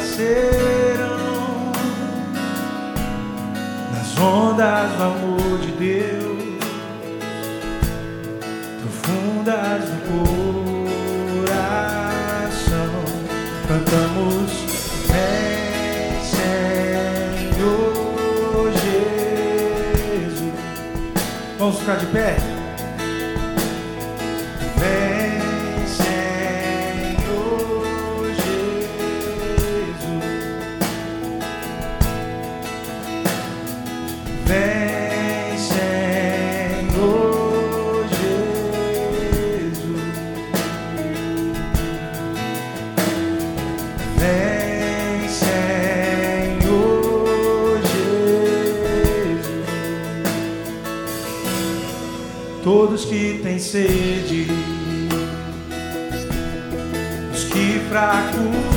nasceram nas ondas do amor de Deus, profundas no coração. Cantamos, vem, é, Senhor Jesus. Vamos ficar de pé? sede. Os que fracos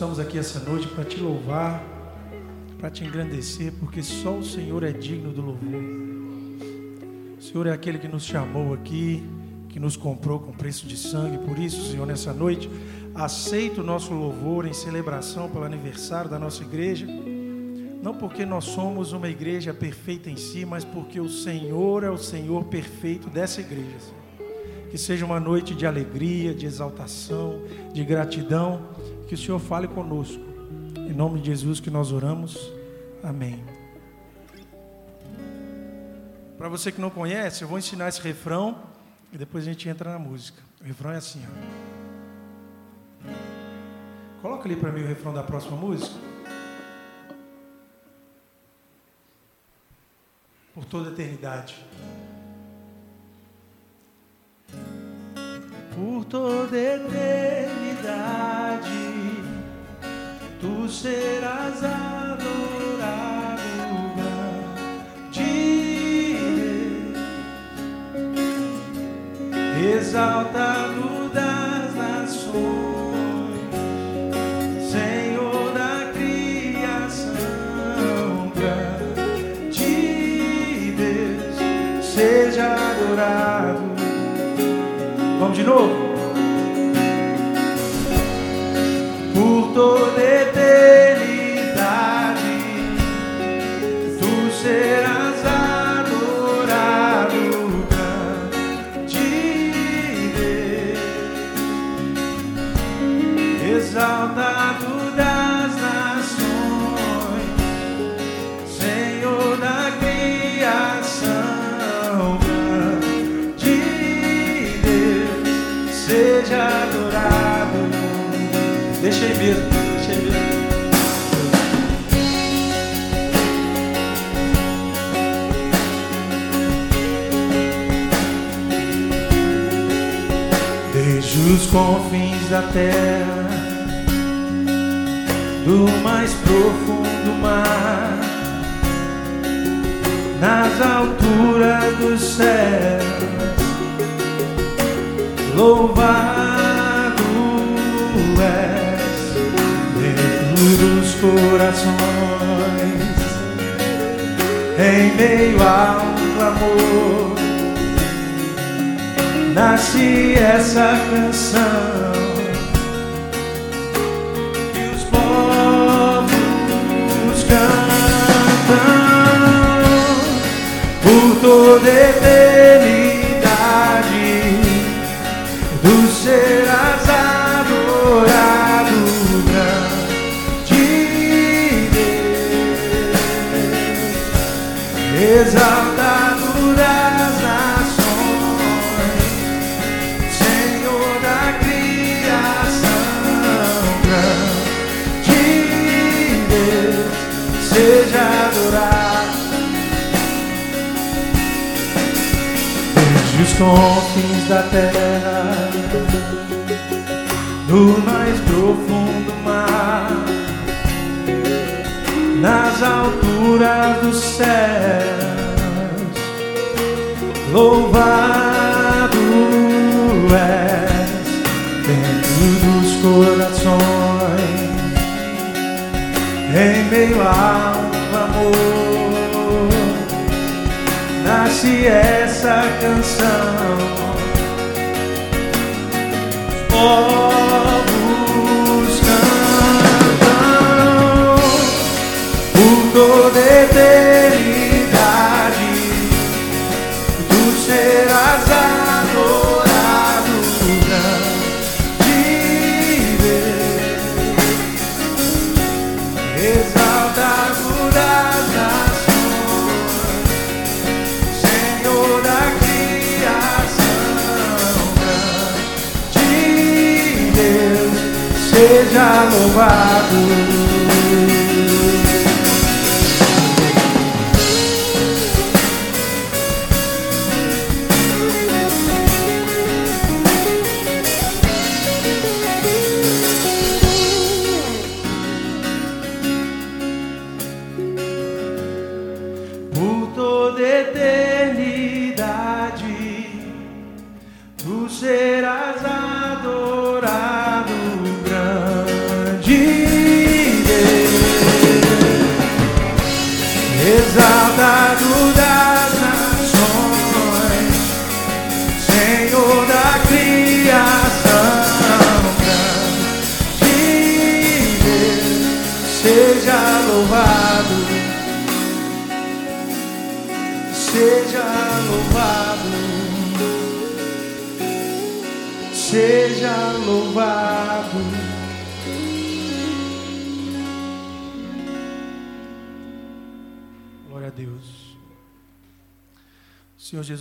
Estamos aqui essa noite para te louvar, para te engrandecer, porque só o Senhor é digno do louvor. O Senhor é aquele que nos chamou aqui, que nos comprou com preço de sangue. Por isso, Senhor, nessa noite, aceita o nosso louvor em celebração pelo aniversário da nossa igreja. Não porque nós somos uma igreja perfeita em si, mas porque o Senhor é o Senhor perfeito dessa igreja. Senhor. Que seja uma noite de alegria, de exaltação, de gratidão que o Senhor fale conosco. Em nome de Jesus que nós oramos. Amém. Para você que não conhece, eu vou ensinar esse refrão e depois a gente entra na música. O refrão é assim, ó. Coloca ali para mim o refrão da próxima música. Por toda a eternidade. Por toda a eternidade tu serás adorado, grande exaltado das nações, Senhor da criação, grande Deus, seja adorado. Vamos de novo. Toda eternidade, tu serás Mesmo. Desde os confins da terra, do mais profundo mar, nas alturas dos céus, louvado corações, em meio ao clamor, nasce essa canção que os povos cantam por toda eternidade. Confins da terra, no mais profundo mar, nas alturas dos céus, louvado és dentro dos corações, em meio ao nasce essa canção. Povos seja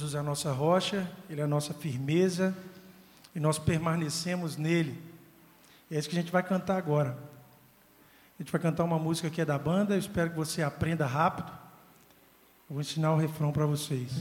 Jesus é a nossa rocha, Ele é a nossa firmeza, e nós permanecemos nele. É isso que a gente vai cantar agora. A gente vai cantar uma música que é da banda, eu espero que você aprenda rápido. Eu vou ensinar o refrão para vocês.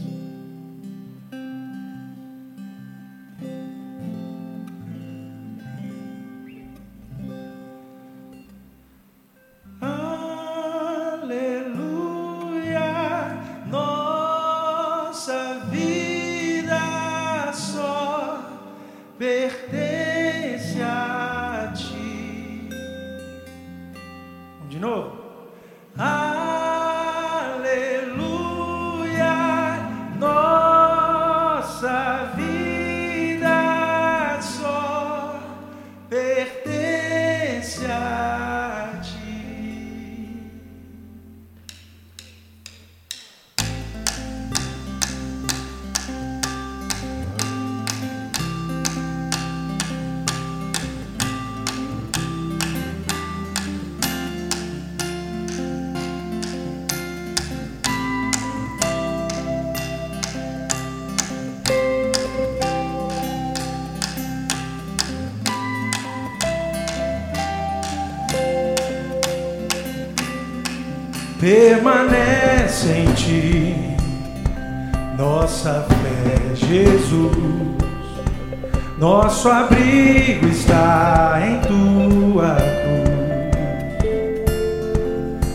Nosso abrigo está em tua cruz.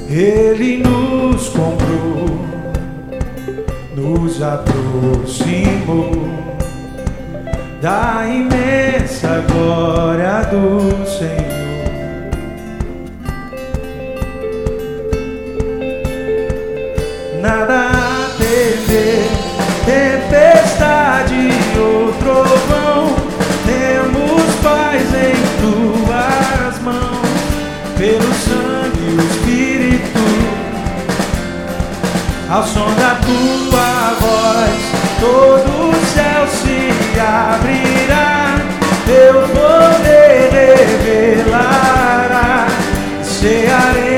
Ele nos comprou, nos aproximou da imensa glória do Senhor. Pelo sangue e o Espírito. Ao som da tua voz, todo o céu se abrirá, teu poder revelará, cearemos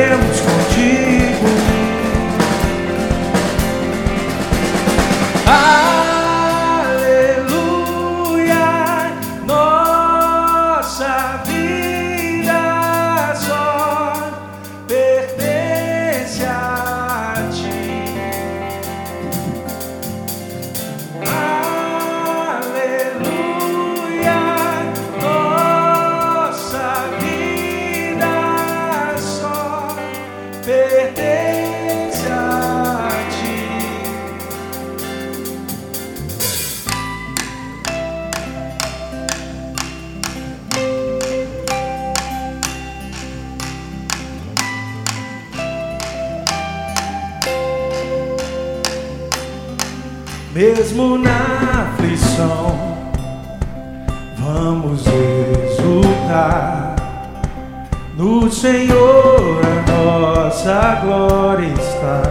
Senhor a nossa glória está.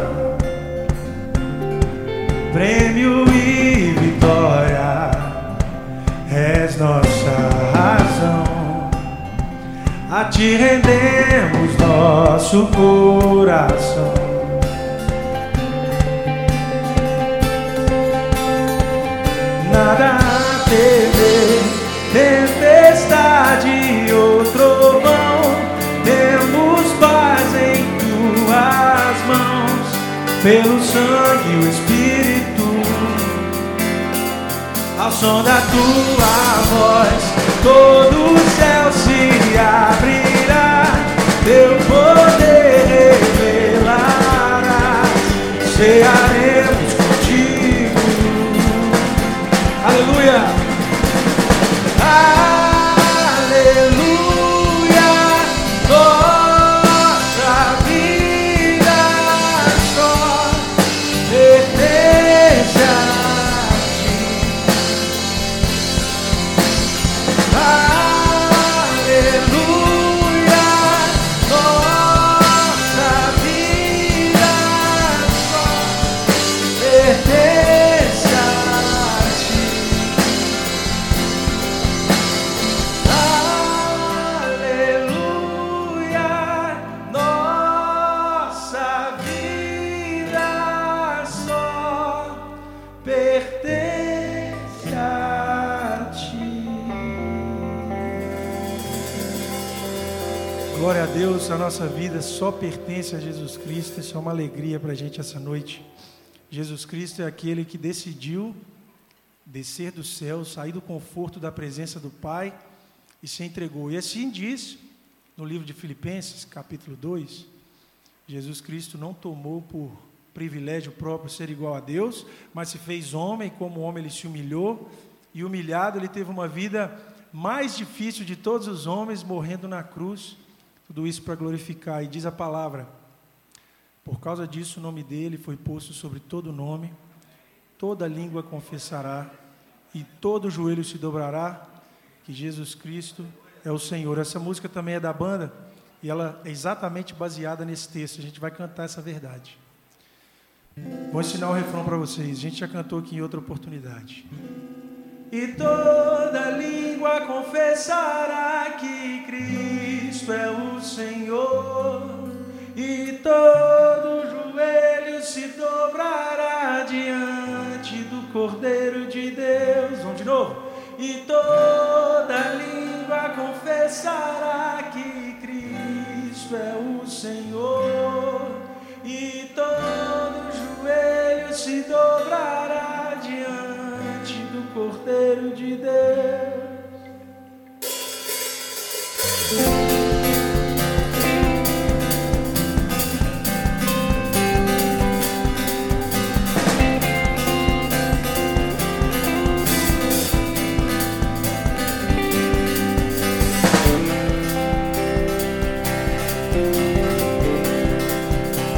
Prêmio e vitória és nossa razão. A ti rendemos nosso coração. nada a temer, tempestade ou pelo sangue e o Espírito, ao som da tua voz, todo o céu se abrirá, teu poder revelará, cearemos essa noite. Jesus Cristo é aquele que decidiu descer do céu, sair do conforto da presença do Pai e se entregou. E assim diz no livro de Filipenses, capítulo 2, Jesus Cristo não tomou por privilégio próprio ser igual a Deus, mas se fez homem, como homem ele se humilhou, e humilhado ele teve uma vida mais difícil de todos os homens, morrendo na cruz. Tudo isso para glorificar. E diz a palavra: por causa disso, o nome dele foi posto sobre todo nome, toda língua confessará e todo joelho se dobrará que Jesus Cristo é o Senhor. Essa música também é da banda e ela é exatamente baseada nesse texto. A gente vai cantar essa verdade. Vou ensinar o refrão para vocês. A gente já cantou aqui em outra oportunidade. E toda língua confessará que Cristo é o Senhor, e todo joelho se dobrará diante do Cordeiro de Deus. Vamos de novo. E toda língua confessará que Cristo é o Senhor, e todo joelho se dobrará diante do Cordeiro de Deus.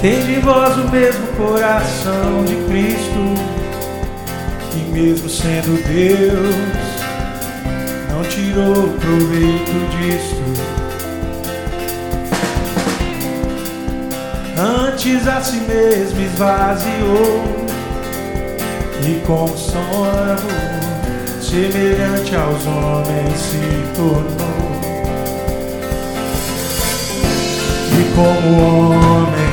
Tem de vós o mesmo coração de Cristo, e mesmo sendo Deus, não tirou proveito disto. Antes a si mesmo esvaziou, e como sono, semelhante aos homens se tornou. E como homem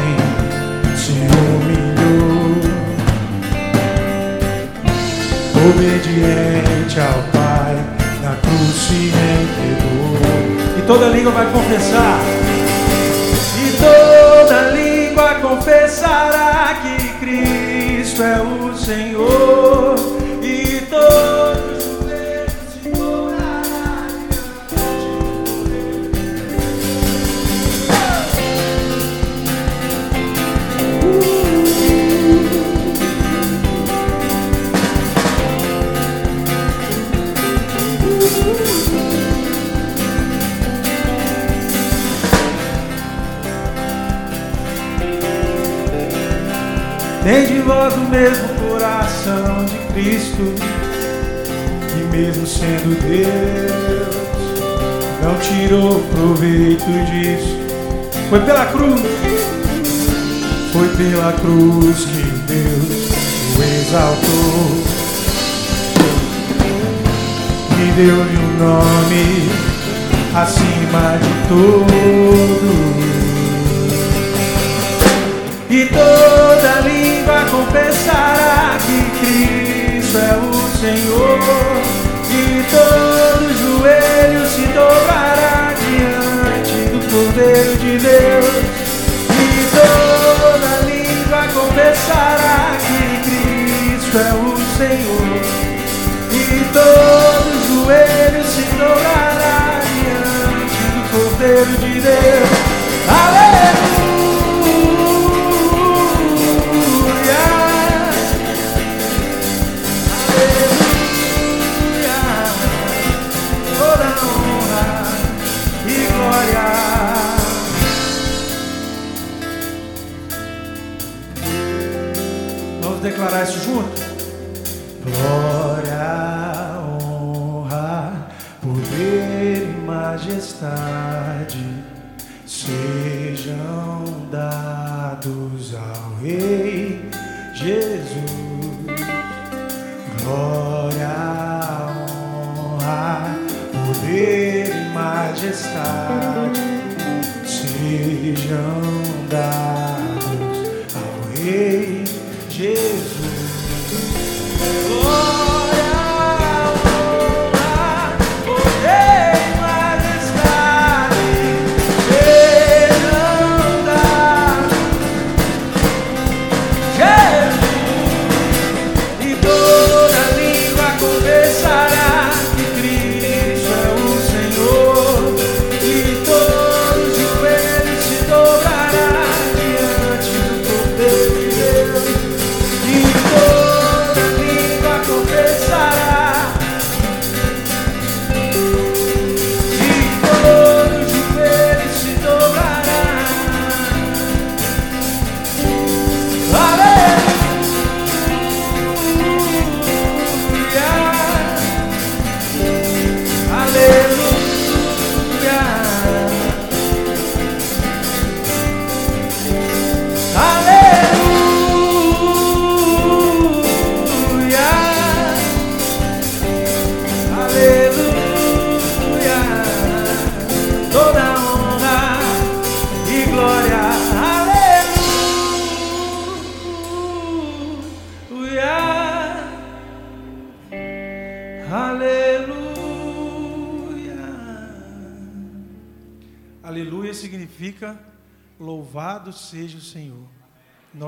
obediente ao Pai, na cruz se entregou. E toda língua vai confessar, e toda língua confessará que Cristo é o Senhor, vós o mesmo coração de Cristo, e mesmo sendo Deus, não tirou proveito disso. Foi pela cruz, foi pela cruz que Deus o exaltou e deu-lhe um nome acima de todos. E toda língua confessará que Cristo é o Senhor. E todo joelho se dobrará diante do Cordeiro de Deus. E toda língua confessará que Cristo é o Senhor. E todo joelho se dobrará diante do Cordeiro de Deus. Aleluia! Declarar isso junto? Glória, honra, poder e majestade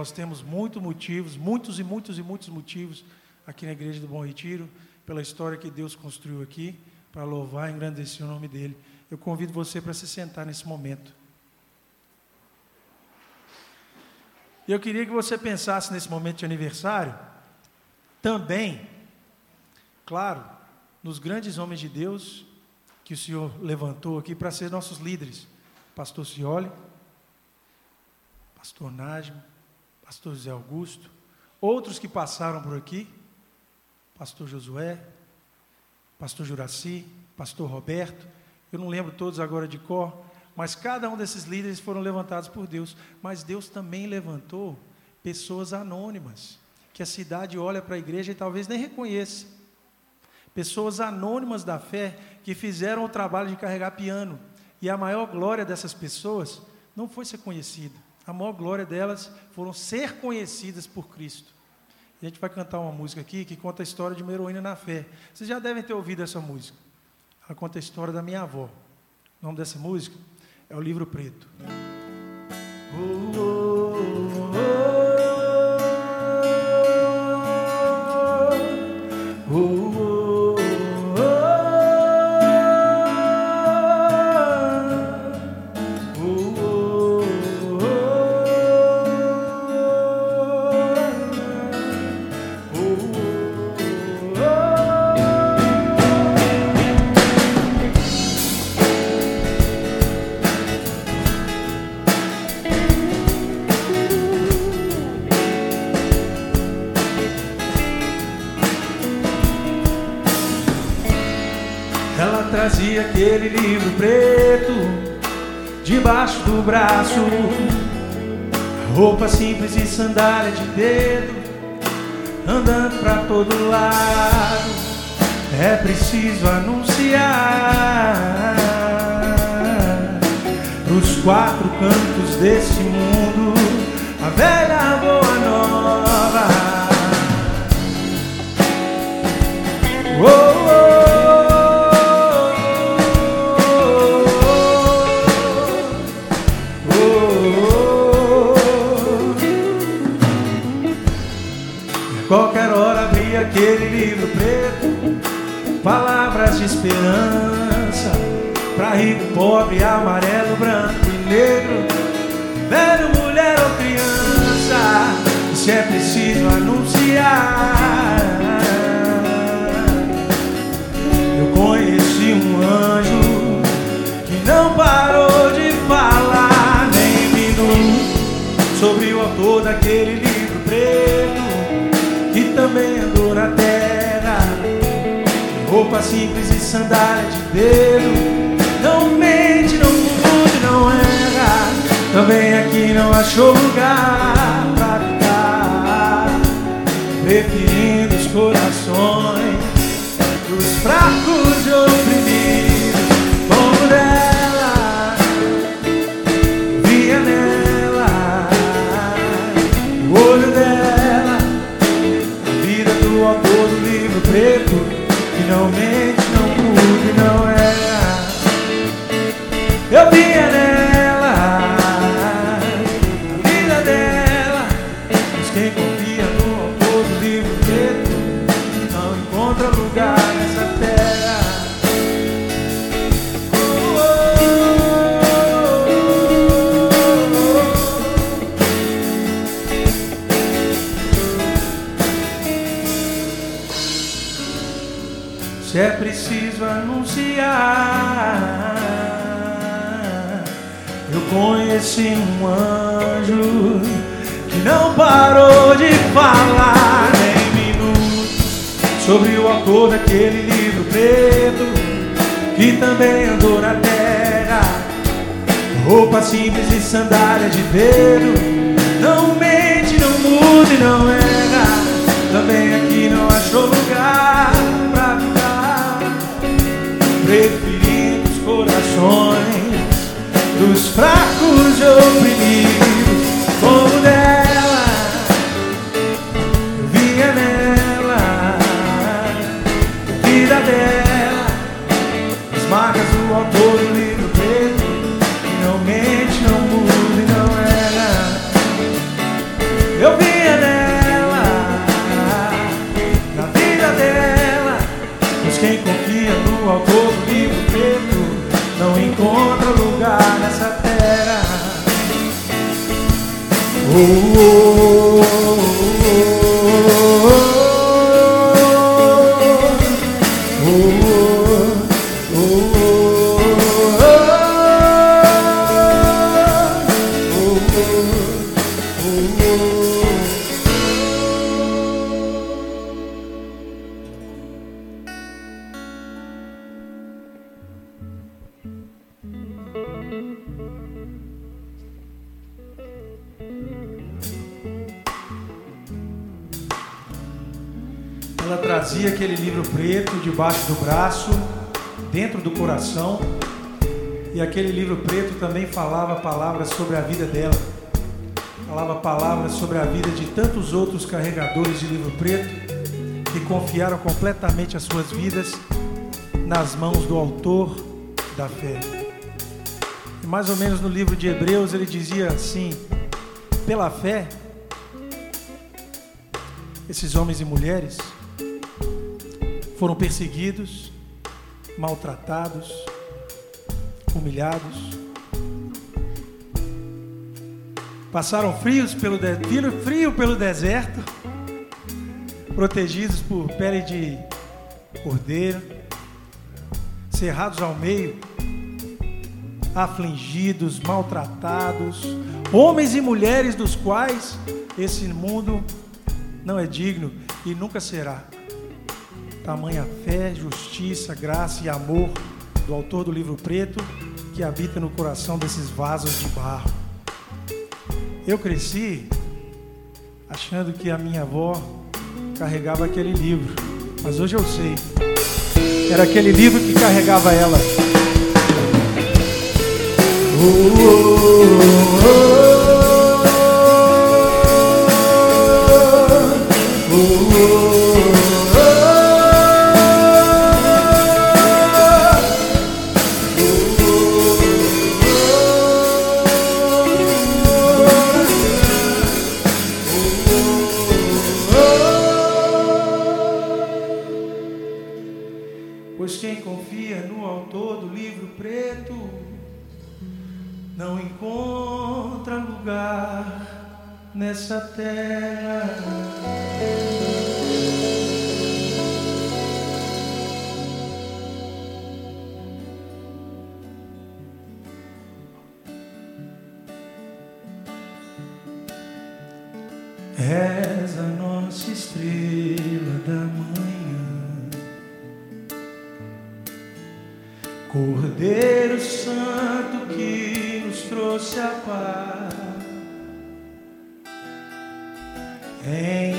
Nós temos muitos motivos, muitos e muitos e muitos motivos aqui na Igreja do Bom Retiro, pela história que Deus construiu aqui, para louvar e engrandecer o nome dEle. Eu convido você para se sentar nesse momento. E eu queria que você pensasse nesse momento de aniversário, também, claro, nos grandes homens de Deus que o Senhor levantou aqui para ser nossos líderes. Pastor Cioli, Pastor Nájimo, pastor José Augusto, outros que passaram por aqui, pastor Josué, pastor Juraci, pastor Roberto, eu não lembro todos agora de cor, mas cada um desses líderes foram levantados por Deus, mas Deus também levantou pessoas anônimas, que a cidade olha para a igreja e talvez nem reconheça. Pessoas anônimas da fé que fizeram o trabalho de carregar piano. E a maior glória dessas pessoas não foi ser conhecida, a maior glória delas foram ser conhecidas por Cristo. E a gente vai cantar uma música aqui que conta a história de uma heroína na fé. Vocês já devem ter ouvido essa música. Ela conta a história da minha avó. O nome dessa música é o Livro Preto. Oh, oh, oh, aquele livro preto debaixo do braço, roupa simples e sandália de dedo, andando pra todo lado. É preciso anunciar pros quatro cantos desse mundo esperança, para rico, pobre, amarelo, branco e negro, velho, mulher ou criança, se é preciso anunciar. Eu conheci um anjo que não parou de falar nem um minuto sobre o autor daquele livro preto que também andou na terra. Roupa simples e sandália de dedo. Não mente, não mude, não erra. Também aqui não achou lugar pra ficar. Preferindo os corações dos fracos e oprimidos. Como dela, via nela, o olho dela autor do livro preto Que não mente, não e erra Eu via nela conheci um anjo que não parou de falar nem minutos sobre o autor daquele livro preto que também andou na terra. Roupa simples e sandália de dedo. Não mente, não mude, não erra. Também aqui não achou lugar pra ficar preferindo dos fracos e oprimidos, Oh, oh, trazia aquele livro preto debaixo do braço, dentro do coração, e aquele livro preto também falava palavras sobre a vida dela. Falava palavras sobre a vida de tantos outros carregadores de livro preto que confiaram completamente as suas vidas nas mãos do autor da fé. E mais ou menos no livro de Hebreus ele dizia assim: pela fé, esses homens e mulheres foram perseguidos, maltratados, humilhados, passaram frios pelo de... frio pelo deserto, protegidos por pele de cordeiro, cerrados ao meio, afligidos, maltratados, homens e mulheres dos quais esse mundo não é digno e nunca será. Tamanha fé, justiça, graça e amor do autor do livro preto que habita no coração desses vasos de barro. Eu cresci achando que a minha avó carregava aquele livro, mas hoje eu sei. Era aquele livro que carregava ela. Oh, oh, oh,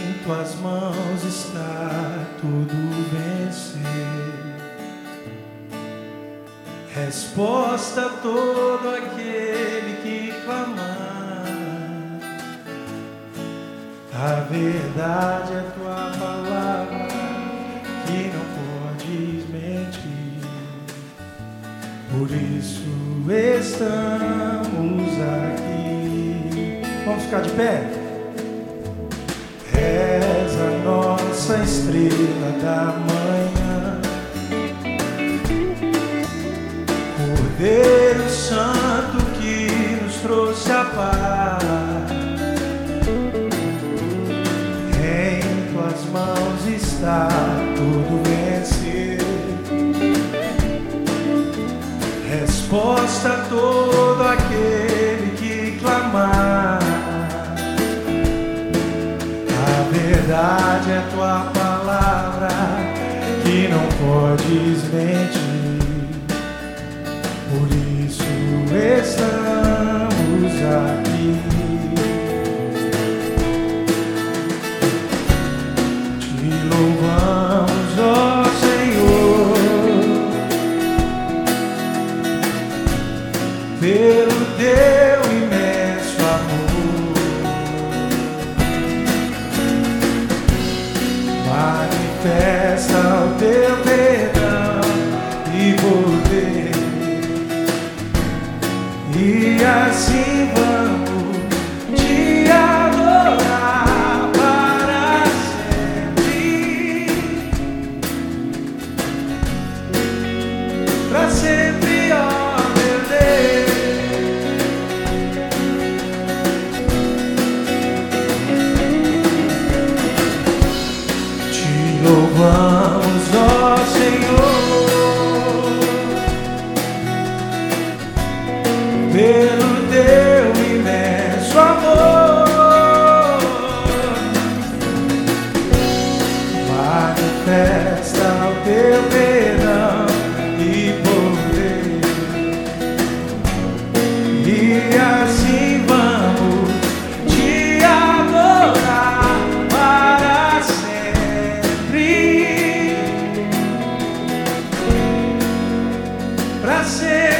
em tuas mãos está tudo vencer. Resposta a todo aquele que clamar. A verdade é tua palavra que não podes mentir. Por isso estamos aqui. Vamos ficar de pé? És a nossa estrela da manhã, Cordeiro Santo que nos trouxe a paz. Em tuas mãos está tudo vencer. Resposta a todo aquele verdade é tua palavra que não podes mentir. Por isso estamos aqui. prazer.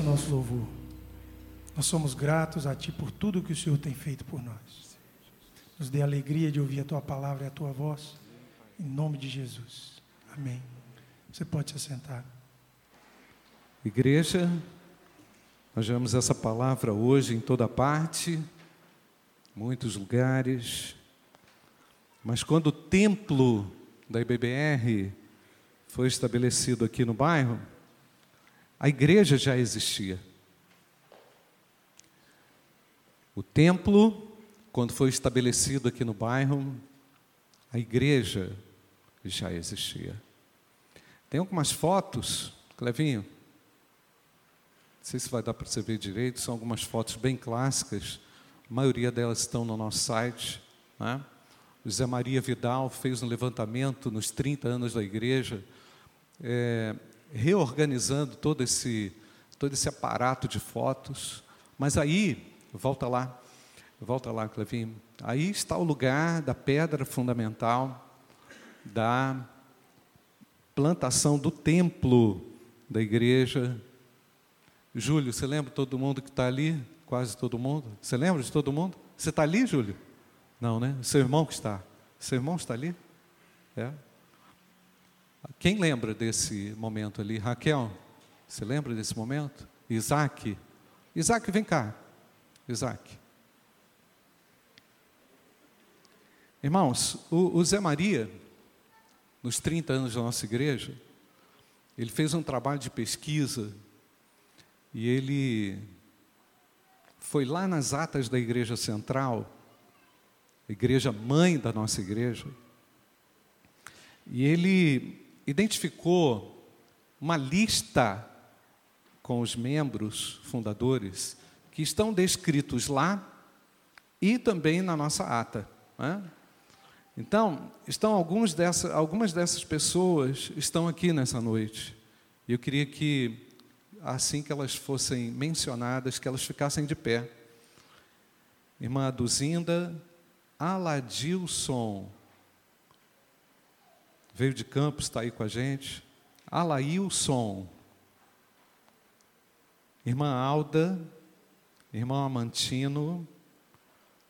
O nosso louvor. Nós somos gratos a Ti por tudo que o Senhor tem feito por nós. Nos dê alegria de ouvir a Tua palavra e a Tua voz. Em nome de Jesus. Amém. Você pode se sentar. Igreja, nós vemos essa palavra hoje em toda parte, muitos lugares. Mas quando o templo da IBBR foi estabelecido aqui no bairro, a igreja já existia. O templo, quando foi estabelecido aqui no bairro, a igreja já existia. Tem algumas fotos, Clevinho, não sei se vai dar para você ver direito, são algumas fotos bem clássicas, a maioria delas estão no nosso site. Né? Maria Vidal fez um levantamento nos 30 anos da igreja, é, reorganizando todo esse, todo esse aparato de fotos. Mas aí, volta lá, volta lá, Clevinho. Aí está o lugar da pedra fundamental da plantação do templo da igreja. Júlio, você lembra todo mundo que está ali? Quase todo mundo? Você lembra de todo mundo? Você está ali, Júlio? Não, né? Seu irmão que está. Seu irmão está ali? É. Quem lembra desse momento ali? Raquel, você lembra desse momento? Isaac? Isaac, vem cá. Isaac. Irmãos, o, o Zé Maria, nos 30 anos da nossa igreja, ele fez um trabalho de pesquisa e ele foi lá nas atas da igreja central, igreja mãe da nossa igreja, e ele identificou uma lista com os membros fundadores que estão descritos lá e também na nossa ata. Né? Então, estão alguns dessa, algumas dessas pessoas estão aqui nessa noite. E eu queria que, assim que elas fossem mencionadas, que elas ficassem de pé. Irmã Duzinda Aladilson, veio de Campos, está aí com a gente. Alailson, irmã Alda, irmão Amantino,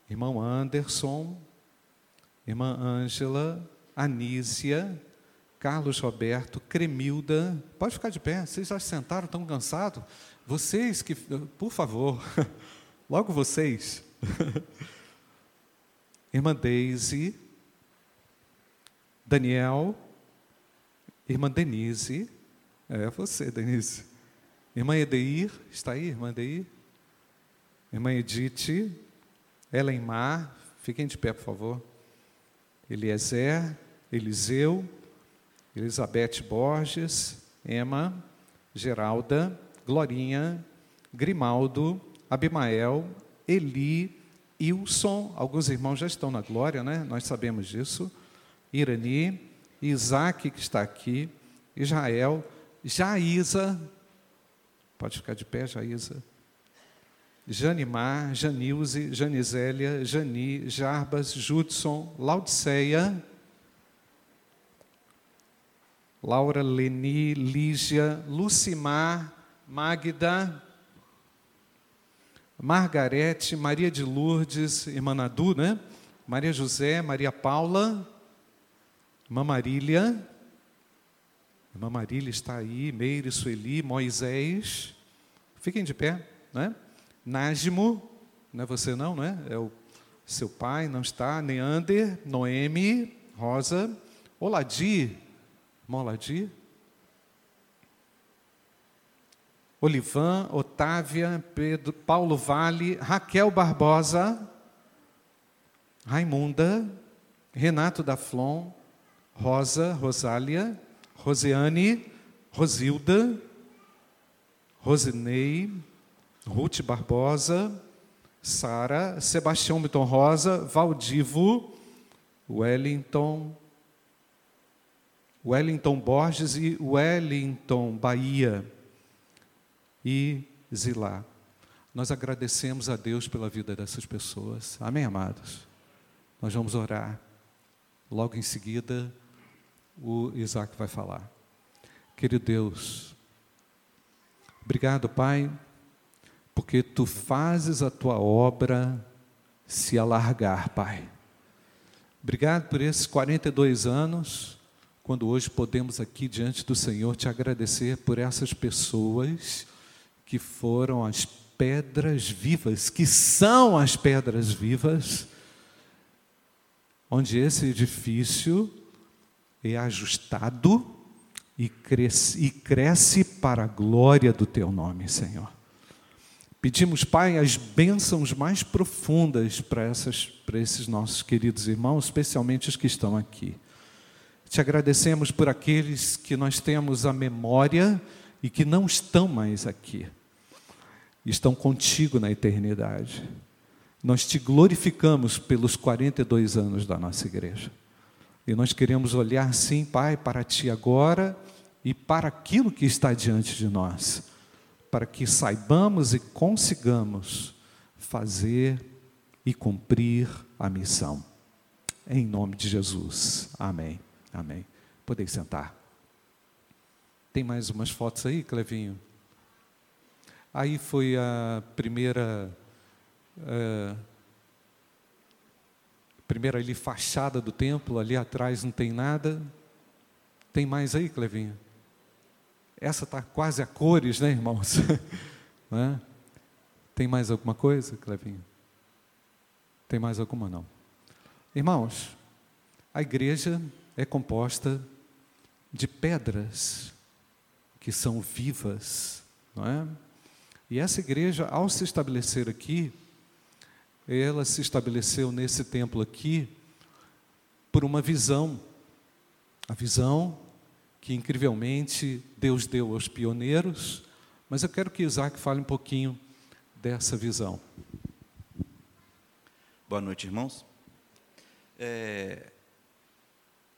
irmão Anderson, irmã Ângela, Anísia, Carlos Roberto, Cremilda. Pode ficar de pé, vocês já sentaram, estão cansados? Vocês que, por favor, logo vocês. irmã Deise, Daniel, irmã Denise, é você, Denise, irmã Edeir, está aí, irmã Edeir? Irmã Edith, Ellen Mar, fiquem de pé, por favor. Eliezer, Eliseu, Elizabeth Borges, Emma, Geralda, Glorinha, Grimaldo, Abimael, Eli, Ilson, alguns irmãos já estão na glória, né? Nós sabemos disso. Irani, Isaac, que está aqui, Israel, Jaísa, pode ficar de pé, Jaísa. Janimar, Janilze, Janizélia, Jani, Jarbas, Judson, Laudiceia, Laura, Leni, Lígia, Lucimar, Magda, Margarete, Maria de Lourdes, irmã Nadu, né? Maria José, Maria Paula, irmã Marília, irmã Marília está aí, Meire, Sueli, Moisés, fiquem de pé, né? Nájimo, não é você não, não é? O seu pai, não está, Neander, Noemi, Rosa, Oladi, irmão Oladi, Olivan, Otávia, Pedro, Paulo Vale, Raquel Barbosa, Raimunda, Renato da Flon, Rosa, Rosália, Rosiane, Rosilda, Rosinei, Ruth Barbosa, Sara, Sebastião Milton Rosa, Valdivo, Wellington, Wellington Borges e Wellington Bahia e Zilá. Nós agradecemos a Deus pela vida dessas pessoas. Amém, amados? Nós vamos orar. Logo em seguida, o Isaac vai falar. Querido Deus, obrigado, Pai, porque tu fazes a tua obra se alargar, Pai. Obrigado por esses 42 anos, quando hoje podemos aqui diante do Senhor te agradecer por essas pessoas que foram as pedras vivas, que são as pedras vivas, onde esse edifício é ajustado e cresce, e cresce para a glória do teu nome, Senhor. Pedimos, Pai, as bênçãos mais profundas para, essas, para esses nossos queridos irmãos, especialmente os que estão aqui. Te agradecemos por aqueles que nós temos a memória e que não estão mais aqui estão contigo na eternidade. Nós te glorificamos pelos 42 anos da nossa igreja. E nós queremos olhar, sim, Pai, para Ti agora e para aquilo que está diante de nós, para que saibamos e consigamos fazer e cumprir a missão. Em nome de Jesus. Amém. Amém. Podem sentar. Tem mais umas fotos aí, Clevinho? Aí foi a primeira, a primeira ali fachada do templo, ali atrás não tem nada. Tem mais aí, Clevinho? Essa está quase a cores, né, irmãos? é? Tem mais alguma coisa, Clevinho? Tem mais alguma não? Irmãos, a igreja é composta de pedras que são vivas, não é? E essa igreja, ao se estabelecer aqui, ela se estabeleceu nesse templo aqui por uma visão. A visão que incrivelmente Deus deu aos pioneiros, mas eu quero que Isaac fale um pouquinho dessa visão. Boa noite, irmãos. É,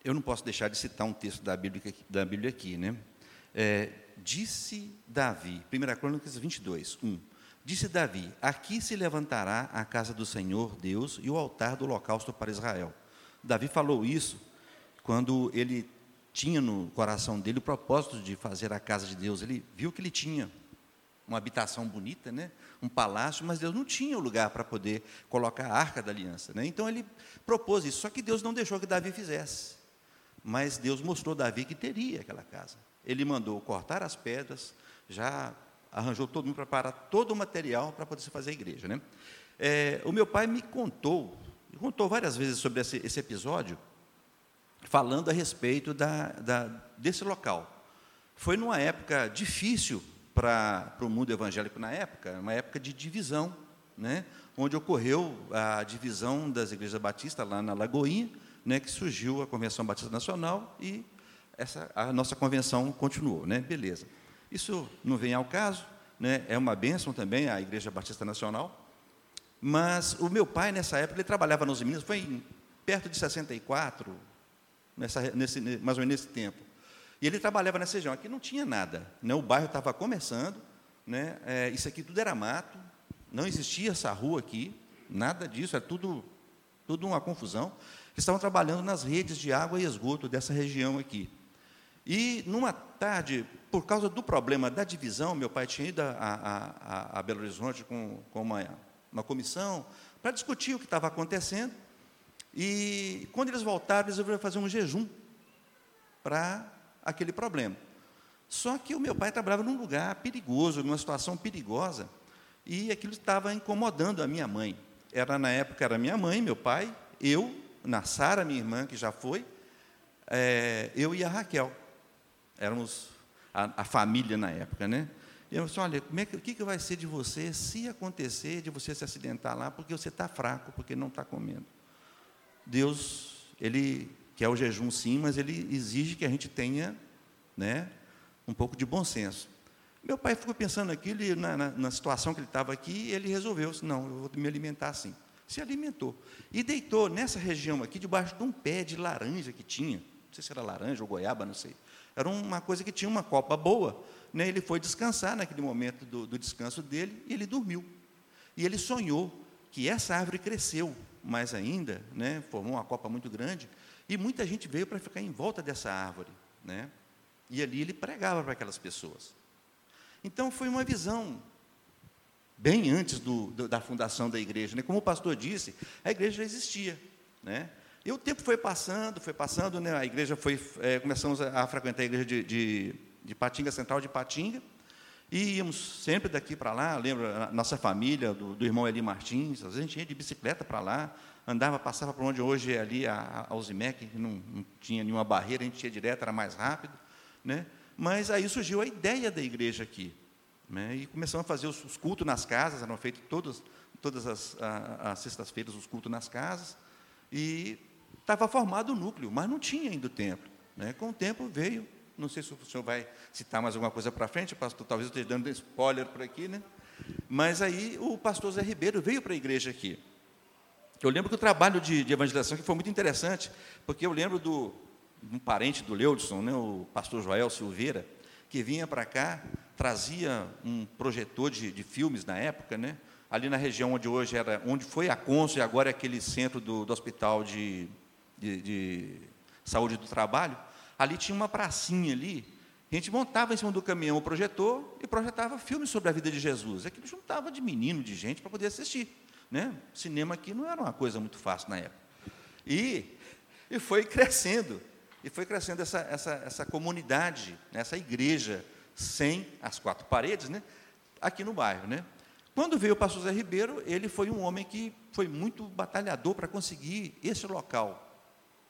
eu não posso deixar de citar um texto da Bíblia, da Bíblia aqui, né? É, disse Davi, 1 Crônicas 22, 1. Disse Davi: Aqui se levantará a casa do Senhor Deus e o altar do holocausto para Israel. Davi falou isso quando ele tinha no coração dele o propósito de fazer a casa de Deus. Ele viu que ele tinha uma habitação bonita, né? um palácio, mas Deus não tinha o lugar para poder colocar a arca da aliança. Né? Então ele propôs isso, só que Deus não deixou que Davi fizesse. Mas Deus mostrou a Davi que teria aquela casa. Ele mandou cortar as pedras, já arranjou todo mundo, preparar todo o material para poder se fazer a igreja. Né? É, o meu pai me contou, contou várias vezes sobre esse, esse episódio, falando a respeito da, da, desse local. Foi numa época difícil para o mundo evangélico na época, uma época de divisão, né, onde ocorreu a divisão das igrejas batistas lá na Lagoinha, né, que surgiu a Convenção Batista Nacional e essa, a nossa convenção continuou, né? Beleza. Isso não vem ao caso, né? É uma bênção também a Igreja Batista Nacional. Mas o meu pai nessa época ele trabalhava nos Minas, foi em, perto de 64, nessa, nesse, mais ou menos nesse tempo. E ele trabalhava nessa região. Aqui não tinha nada, né? O bairro estava começando, né? É, isso aqui tudo era mato, não existia essa rua aqui, nada disso, era tudo, tudo uma confusão. Eles estavam trabalhando nas redes de água e esgoto dessa região aqui. E numa tarde, por causa do problema da divisão, meu pai tinha ido a, a, a Belo Horizonte com, com uma, uma comissão para discutir o que estava acontecendo. E quando eles voltaram, eles resolveram fazer um jejum para aquele problema. Só que o meu pai trabalhava num lugar perigoso, numa situação perigosa, e aquilo estava incomodando a minha mãe. Era na época era minha mãe, meu pai, eu, na Sara, minha irmã que já foi, é, eu e a Raquel. Éramos a, a, família na época, né? E eu disse, olha, como é que, o que, que vai ser de você se acontecer de você se acidentar lá, porque você está fraco, porque não está comendo? Deus, Ele quer o jejum sim, mas Ele exige que a gente tenha né, um pouco de bom senso. Meu pai ficou pensando aquilo, e na, na, na situação que ele estava aqui, ele resolveu, não, eu vou me alimentar assim. Se alimentou. E deitou nessa região aqui, debaixo de um pé de laranja que tinha. Não sei se era laranja ou goiaba, não sei. Era uma coisa que tinha uma copa boa. Né? Ele foi descansar naquele momento do, do descanso dele e ele dormiu. E ele sonhou que essa árvore cresceu mais ainda, né? formou uma copa muito grande, e muita gente veio para ficar em volta dessa árvore. Né? E ali ele pregava para aquelas pessoas. Então foi uma visão bem antes do, do, da fundação da igreja. Né? Como o pastor disse, a igreja já existia. Né? E o tempo foi passando, foi passando, né? a igreja foi. É, começamos a, frequentar a igreja de, de, de, Patinga, central de Patinga, e íamos sempre daqui para lá. Lembro a nossa família, do, do, irmão Eli Martins, a gente ia de bicicleta para lá, andava, passava por onde hoje é ali a, a Alzimec, não, não tinha nenhuma barreira, a gente ia direto, era mais rápido. Né? Mas aí surgiu a ideia da igreja aqui. Né? E começamos a fazer os, os cultos nas casas, eram feitos todos, todas as, as sextas-feiras os cultos nas casas. E estava formado o núcleo, mas não tinha ainda o templo. Né? Com o tempo veio, não sei se o senhor vai citar mais alguma coisa para frente, pastor, talvez eu esteja dando spoiler por aqui, né? Mas aí o pastor Zé Ribeiro veio para a igreja aqui. Eu lembro que o trabalho de, de evangelização que foi muito interessante, porque eu lembro do, um parente do Leudson, né, o pastor Joel Silveira, que vinha para cá, trazia um projetor de, de, filmes na época, né, ali na região onde hoje era, onde foi a Consul e agora é aquele centro do, do hospital de, de, de, saúde do trabalho, ali tinha uma pracinha ali, a gente montava em cima do caminhão o projetor e projetava filmes sobre a vida de Jesus. Aquilo juntava de menino, de gente para poder assistir. Né? Cinema aqui não era uma coisa muito fácil na época. E, e foi crescendo. E foi crescendo essa, essa, essa comunidade, né, essa igreja, sem as quatro paredes, né, aqui no bairro. Né. Quando veio o pastor Zé Ribeiro, ele foi um homem que foi muito batalhador para conseguir esse local.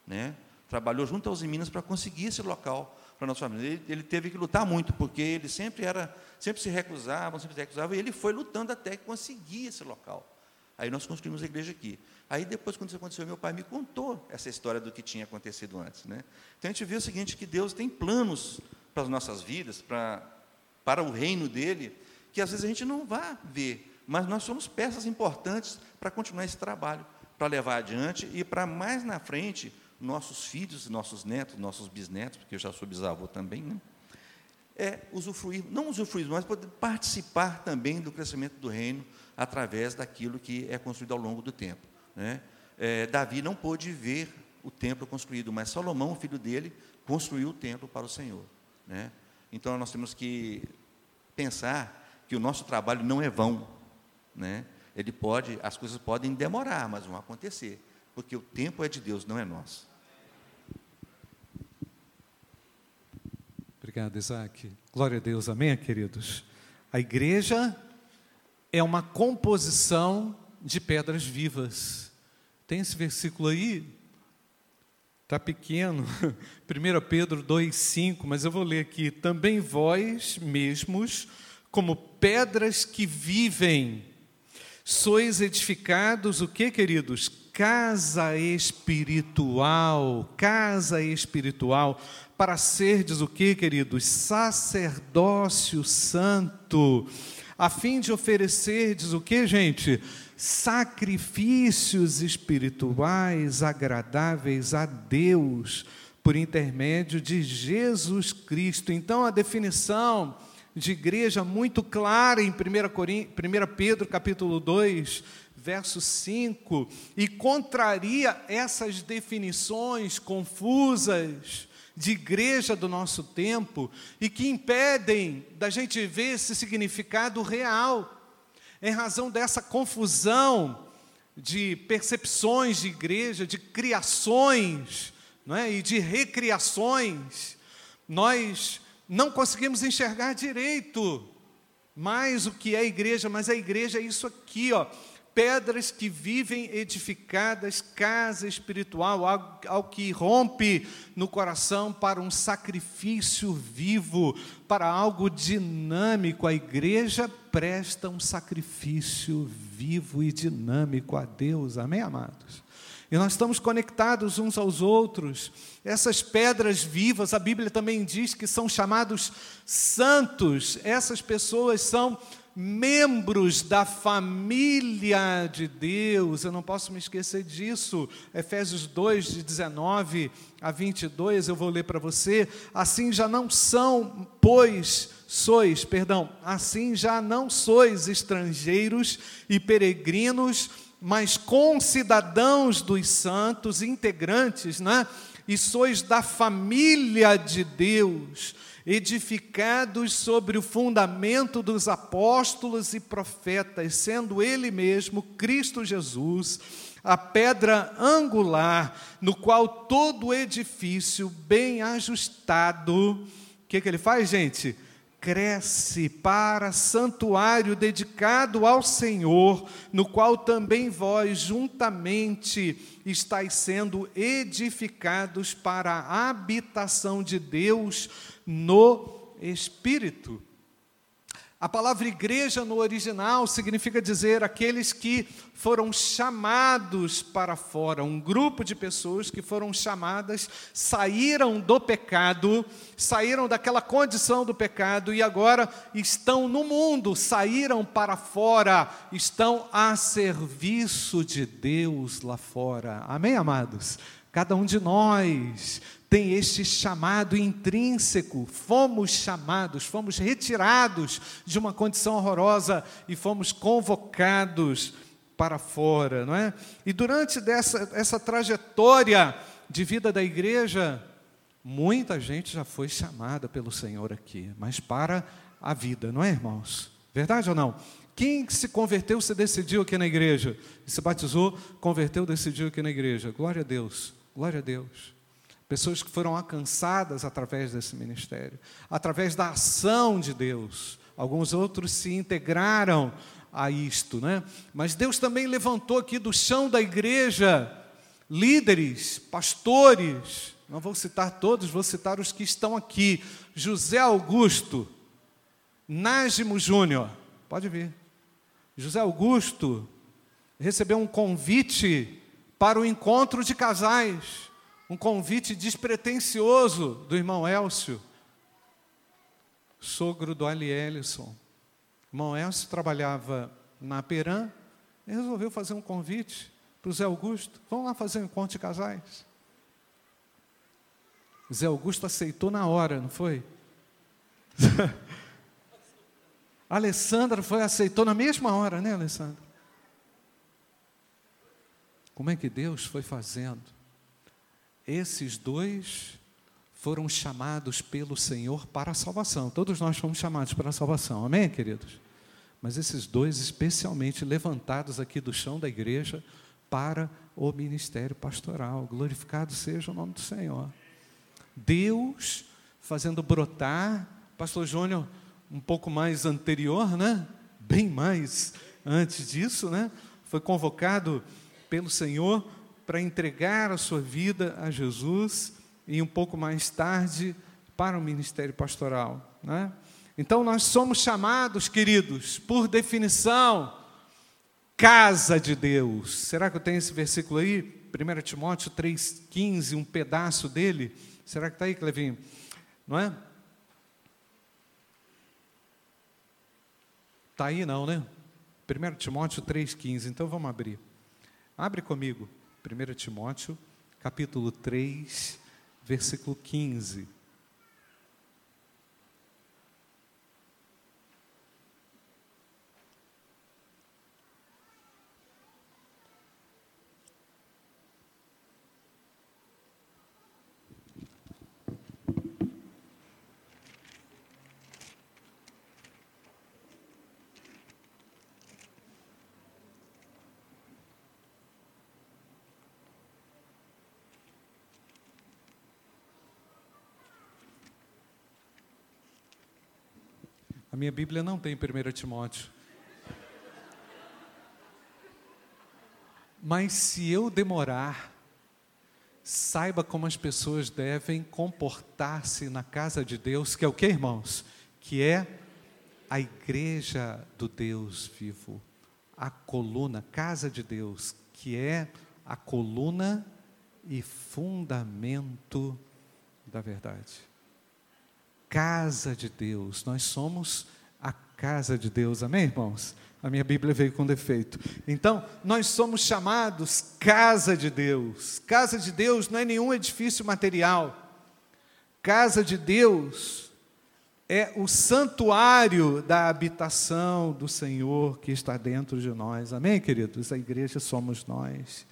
Né. Trabalhou junto aos Minas para conseguir esse local para nossa família. Ele, ele, teve que lutar muito, porque ele sempre era, sempre se recusava, sempre se recusava, e ele foi lutando até conseguir esse local. Aí nós construímos a igreja aqui. Aí depois, quando isso aconteceu, meu pai me contou essa história do que tinha acontecido antes. Né? Então a gente vê o seguinte, que Deus tem planos para as nossas vidas, para, para o reino dele, que às vezes a gente não vai ver, mas nós somos peças importantes para continuar esse trabalho, para levar adiante e para mais na frente, nossos filhos, nossos netos, nossos bisnetos, porque eu já sou bisavô também, né? é usufruir, não usufruir, mas poder participar também do crescimento do reino através daquilo que é construído ao longo do tempo. Né? É, Davi não pôde ver o templo construído, mas Salomão, filho dele, construiu o templo para o Senhor. Né? Então nós temos que pensar que o nosso trabalho não é vão. Né? Ele pode, as coisas podem demorar, mas vão acontecer, porque o tempo é de Deus, não é nosso. Obrigado, Isaac. Glória a Deus, amém, queridos. A igreja é uma composição de pedras vivas. Tem esse versículo aí? Está pequeno, 1 Pedro 2,5, mas eu vou ler aqui. Também vós mesmos, como pedras que vivem, sois edificados, o que, queridos? Casa espiritual, casa espiritual, para serdes o que, queridos? Sacerdócio santo, a fim de oferecerdes o que, gente? Sacrifícios espirituais agradáveis a Deus, por intermédio de Jesus Cristo. Então, a definição de igreja muito clara em 1, Pedro capítulo 2, verso 5, e contraria essas definições confusas de igreja do nosso tempo e que impedem da gente ver esse significado real. Em razão dessa confusão de percepções de igreja, de criações não é? e de recriações, nós não conseguimos enxergar direito mais o que é a igreja, mas a igreja é isso aqui, ó pedras que vivem edificadas, casa espiritual, algo, algo, que rompe no coração para um sacrifício vivo, para algo dinâmico. A igreja presta um sacrifício vivo e dinâmico a Deus, amém, amados? E nós estamos conectados uns aos outros. Essas pedras vivas, a Bíblia também diz que são chamados santos. Essas pessoas são membros da família de Deus, eu não posso me esquecer disso. Efésios 2, de 19 a 22, eu vou ler para você. Assim já não são, pois, sois, perdão, assim já não sois estrangeiros e peregrinos, mas concidadãos dos santos, integrantes, né? E sois da família de Deus edificados sobre o fundamento dos apóstolos e profetas, sendo Ele mesmo, Cristo Jesus, a pedra angular, no qual todo edifício bem ajustado, o que, que ele faz, gente? Cresce para santuário dedicado ao Senhor, no qual também vós juntamente estáis sendo edificados para a habitação de Deus no Espírito. A palavra igreja no original significa dizer aqueles que foram chamados para fora, um grupo de pessoas que foram chamadas, saíram do pecado, saíram daquela condição do pecado e agora estão no mundo, saíram para fora, estão a serviço de Deus lá fora. Amém, amados? Cada um de nós tem este chamado intrínseco. Fomos chamados, fomos retirados de uma condição horrorosa e fomos convocados para fora, não é? E durante dessa, essa trajetória de vida da igreja, muita gente já foi chamada pelo Senhor aqui, mas para a vida, não é, irmãos? Verdade ou não? Quem se converteu se decidiu aqui na igreja, se batizou, converteu, decidiu aqui na igreja. Glória a Deus, glória a Deus pessoas que foram alcançadas através desse ministério, através da ação de Deus. Alguns outros se integraram a isto, né? Mas Deus também levantou aqui do chão da igreja líderes, pastores. Não vou citar todos, vou citar os que estão aqui. José Augusto, Nájimo Júnior, pode vir. José Augusto recebeu um convite para o encontro de casais um convite despretensioso do irmão Elcio, sogro do Ali Ellison. Irmão Elcio trabalhava na Peran e resolveu fazer um convite para o Zé Augusto. Vamos lá fazer um encontro de casais. Zé Augusto aceitou na hora, não foi? Alessandra foi, aceitou na mesma hora, né, Alessandra? Como é que Deus foi fazendo? Esses dois foram chamados pelo Senhor para a salvação. Todos nós fomos chamados para a salvação, amém, queridos? Mas esses dois, especialmente levantados aqui do chão da igreja para o ministério pastoral. Glorificado seja o nome do Senhor. Deus fazendo brotar, Pastor Júnior, um pouco mais anterior, né? Bem mais antes disso, né? Foi convocado pelo Senhor para entregar a sua vida a Jesus e um pouco mais tarde para o ministério pastoral. Né? Então nós somos chamados, queridos, por definição, casa de Deus. Será que eu tenho esse versículo aí? 1 Timóteo 3,15, um pedaço dele. Será que está aí, Clevinho? Não é? Está aí não, né? 1 Timóteo 3,15. Então vamos abrir. Abre comigo. 1 Timóteo, capítulo 3, versículo 15. A minha Bíblia não tem 1 Timóteo. Mas se eu demorar, saiba como as pessoas devem comportar-se na casa de Deus, que é o que, irmãos? Que é a igreja do Deus vivo, a coluna, casa de Deus, que é a coluna e fundamento da verdade casa de Deus. Nós somos a casa de Deus. Amém, irmãos? A minha Bíblia veio com defeito. Então, nós somos chamados casa de Deus. Casa de Deus não é nenhum edifício material. Casa de Deus é o santuário da habitação do Senhor que está dentro de nós. Amém, queridos? A igreja somos nós.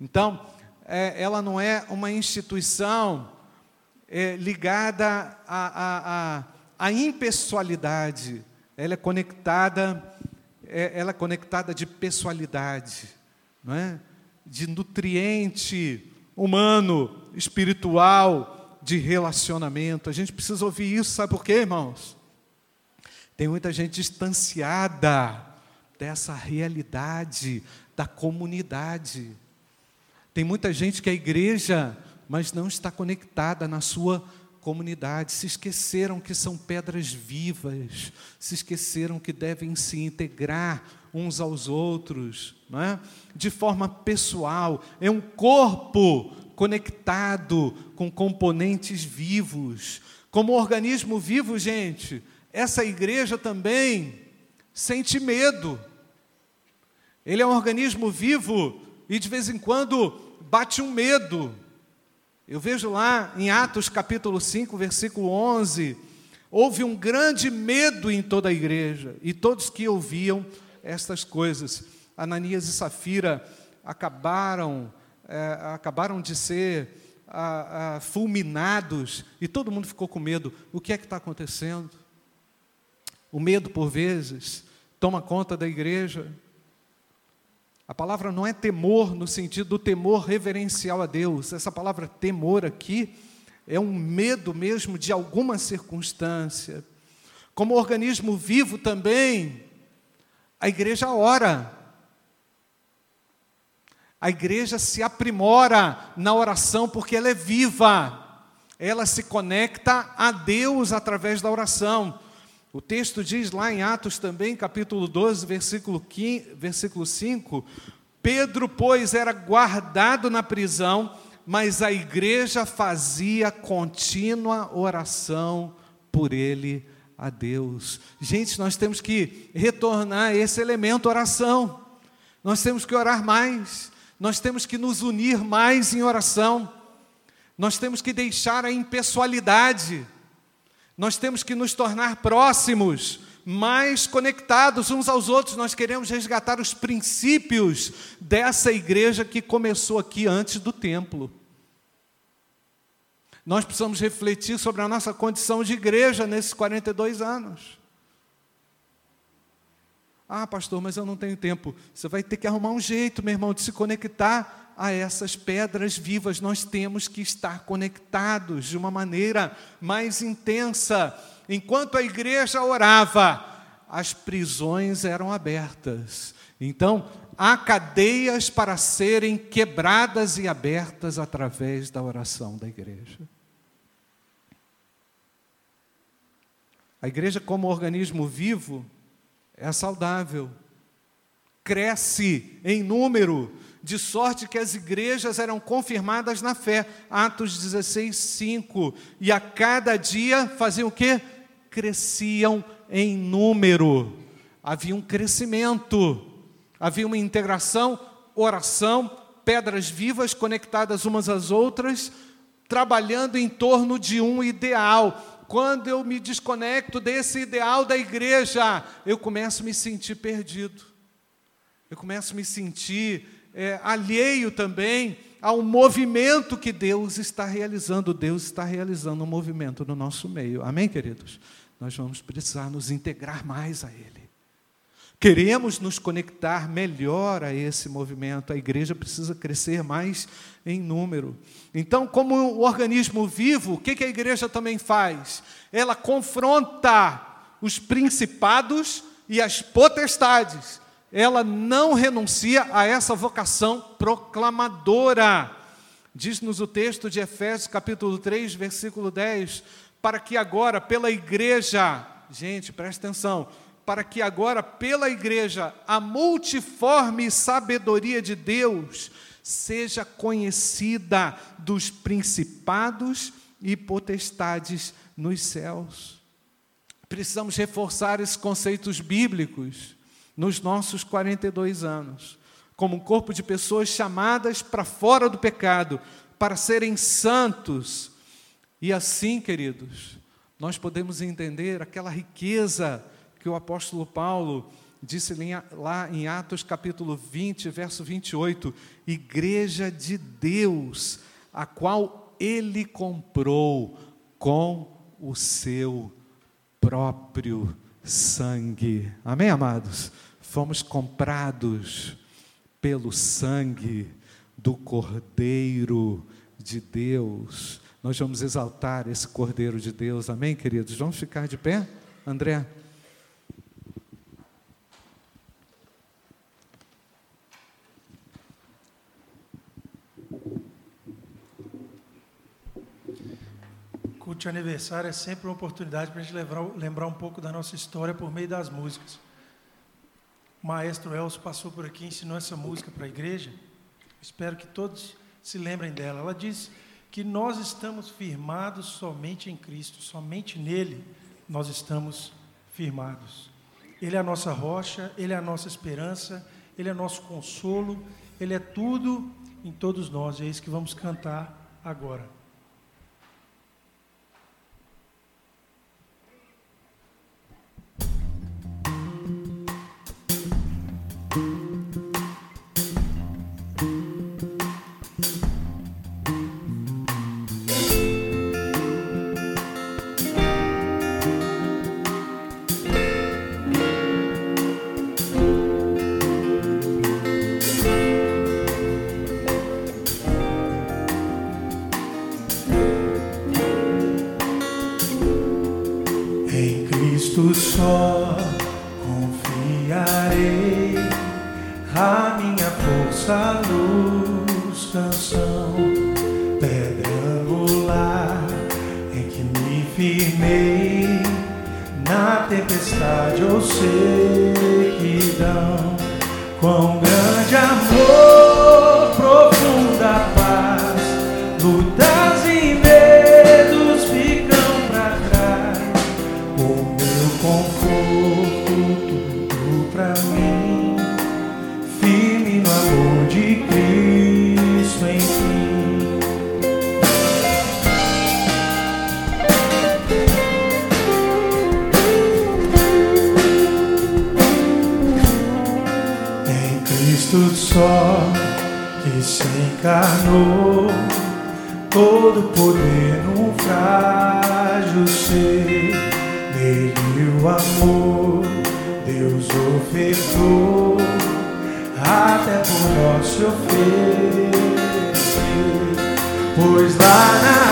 Então, é, ela não é uma instituição é, ligada à, à, à, impessoalidade, ela é conectada, é, ela é conectada de pessoalidade, não é? de nutriente humano, espiritual, de relacionamento. A gente precisa ouvir isso, sabe por quê, irmãos? Tem muita gente distanciada dessa realidade da comunidade. Tem muita gente que a igreja mas não está conectada na sua comunidade. Se esqueceram que são pedras vivas, se esqueceram que devem se integrar uns aos outros, não é? de forma pessoal. É um corpo conectado com componentes vivos. Como organismo vivo, gente, essa igreja também sente medo. Ele é um organismo vivo e de vez em quando bate um medo. Eu vejo lá em Atos capítulo 5, versículo 11, houve um grande medo em toda a igreja, e todos que ouviam estas coisas, Ananias e Safira acabaram, é, acabaram de ser a, a, fulminados, e todo mundo ficou com medo. O que é que está acontecendo? O medo, por vezes, toma conta da igreja, a palavra não é temor no sentido do temor reverencial a Deus. Essa palavra temor aqui é um medo mesmo de alguma circunstância. Como organismo vivo também, a igreja ora. A igreja se aprimora na oração porque ela é viva. Ela se conecta a Deus através da oração. O texto diz lá em Atos também, capítulo 12, versículo, 15, versículo 5: Pedro, pois, era guardado na prisão, mas a igreja fazia contínua oração por ele a Deus. Gente, nós temos que retornar esse elemento oração. Nós temos que orar mais. Nós temos que nos unir mais em oração. Nós temos que deixar a impessoalidade. Nós temos que nos tornar próximos, mais conectados uns aos outros. Nós queremos resgatar os princípios dessa igreja que começou aqui antes do templo. Nós precisamos refletir sobre a nossa condição de igreja nesses 42 anos. Ah, pastor, mas eu não tenho tempo. Você vai ter que arrumar um jeito, meu irmão, de se conectar a essas pedras vivas, nós temos que estar conectados de uma maneira mais intensa. Enquanto a igreja orava, as prisões eram abertas. Então, há cadeias para serem quebradas e abertas através da oração da igreja. A igreja, como organismo vivo, é saudável, cresce em número, de sorte que as igrejas eram confirmadas na fé. Atos 16, 5. E a cada dia faziam o quê? Cresciam em número. Havia um crescimento, havia uma integração, oração, pedras vivas conectadas umas às outras, trabalhando em torno de um ideal. Quando eu me desconecto desse ideal da igreja, eu começo a me sentir perdido. Eu começo a me sentir é, alheio também ao movimento que Deus está realizando. Deus está realizando um movimento no nosso meio. Amém, queridos? Nós vamos precisar nos integrar mais a Ele. Queremos nos conectar melhor a esse movimento. A igreja precisa crescer mais em número. Então, como um organismo vivo, o que, que a igreja também faz? Ela confronta os principados e as potestades ela não renuncia a essa vocação proclamadora. Diz-nos o texto de Efésios, capítulo 3, versículo 10, para que agora, pela igreja, gente, presta atenção, para que agora, pela igreja, a multiforme sabedoria de Deus seja conhecida dos principados e potestades nos céus. Precisamos reforçar esses conceitos bíblicos nos nossos 42 anos, como um corpo de pessoas chamadas para fora do pecado, para serem santos. E assim, queridos, nós podemos entender aquela riqueza que o apóstolo Paulo disse lá em Atos capítulo 20, verso 28, igreja de Deus, a qual ele comprou com o seu próprio sangue. Amém, amados? Fomos comprados pelo sangue do Cordeiro de Deus. Nós vamos exaltar esse Cordeiro de Deus. Amém, queridos? Vamos ficar de pé? André? culto aniversário é sempre uma oportunidade para a gente lembrar, lembrar um pouco da nossa história por meio das músicas. O maestro Elcio passou por aqui e ensinou essa música para a igreja. Espero que todos se lembrem dela. Ela diz que nós estamos firmados somente em Cristo, somente nele nós estamos firmados. Ele é a nossa rocha, ele é a nossa esperança, ele é nosso consolo, ele é tudo em todos nós. E é isso que vamos cantar agora. até por nós te pois lá na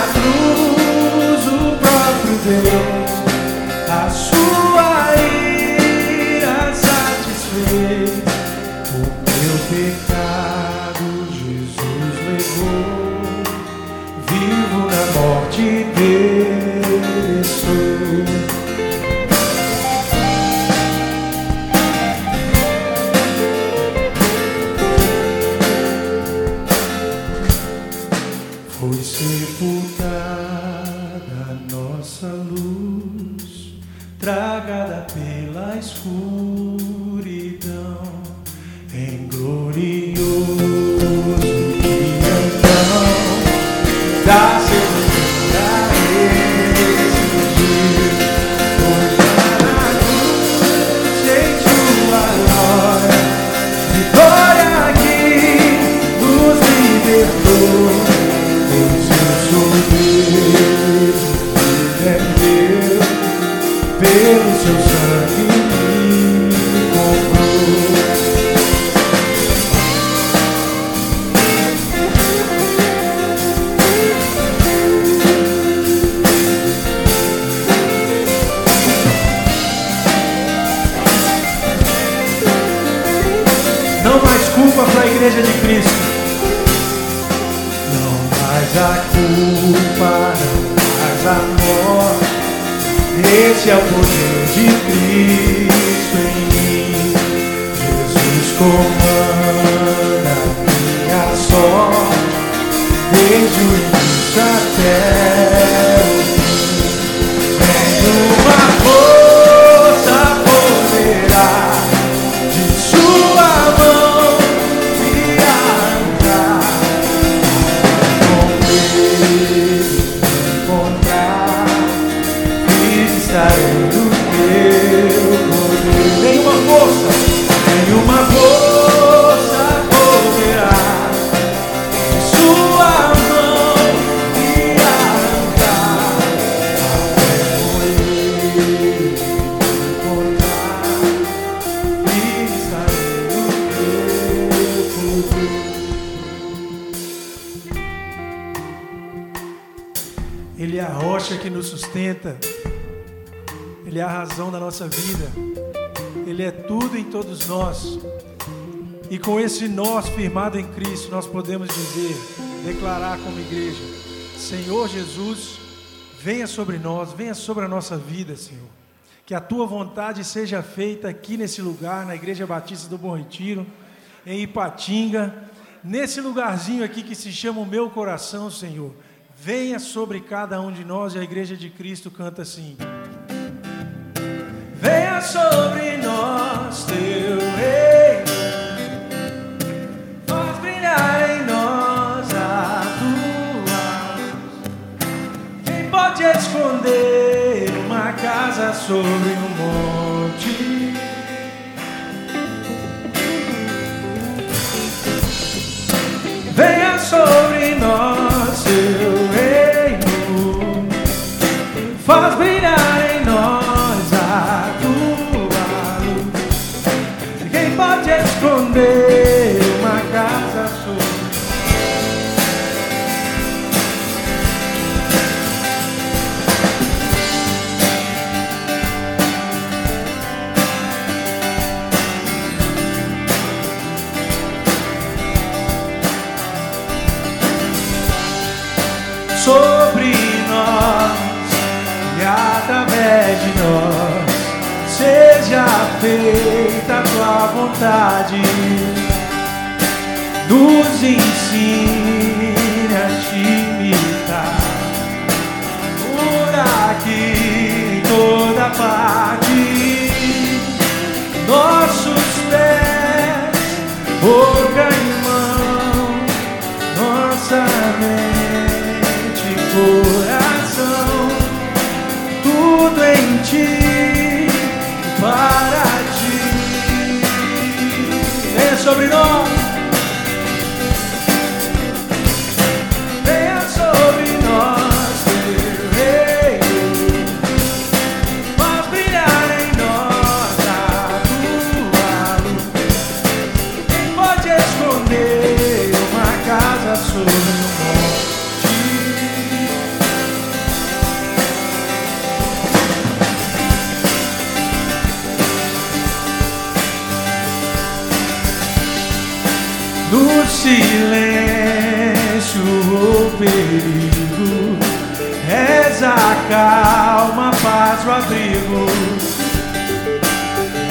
Ele é a rocha que nos sustenta. Ele é a razão da nossa vida. Ele é tudo em todos nós. E com esse nós firmado em Cristo, nós podemos dizer, declarar como igreja: Senhor Jesus, venha sobre nós, venha sobre a nossa vida, Senhor. Que a tua vontade seja feita aqui nesse lugar, na Igreja Batista do Bom Retiro, em Ipatinga, nesse lugarzinho aqui que se chama o meu coração, Senhor. Venha sobre cada um de nós e a Igreja de Cristo canta assim. Venha sobre nós, teu reino, faz brilhar em nós a tua. Quem pode esconder uma casa sobre um monte? Venha sobre nós, esconder uma casa sobre sobre nós e através de nós feita tua vontade. Nos ensine a te imitar por aqui em toda parte. Nossos pés, boca e mão, nossa mente, coração, tudo em ti, para ti. Venha sobre nós. No silêncio o perigo, és a calma, paz, o abrigo,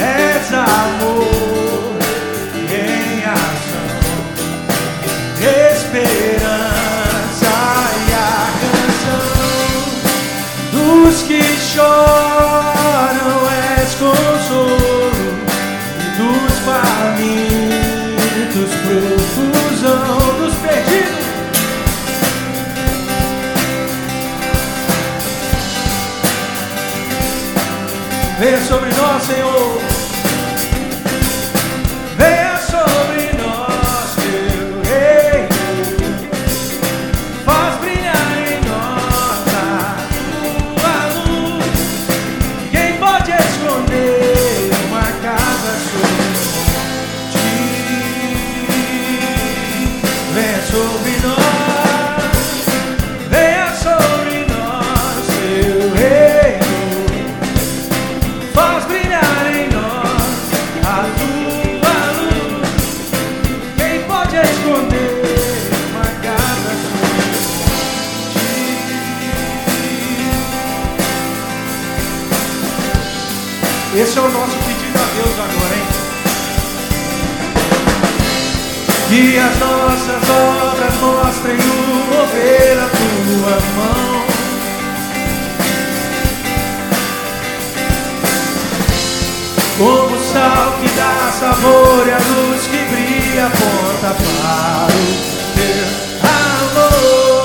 és amor em ação, esperança e a canção dos que choram. Venha sobre nós, Senhor. Que as nossas obras mostrem o mover a tua mão. Como o sal que dá sabor e a luz que brilha, aponta para o teu amor.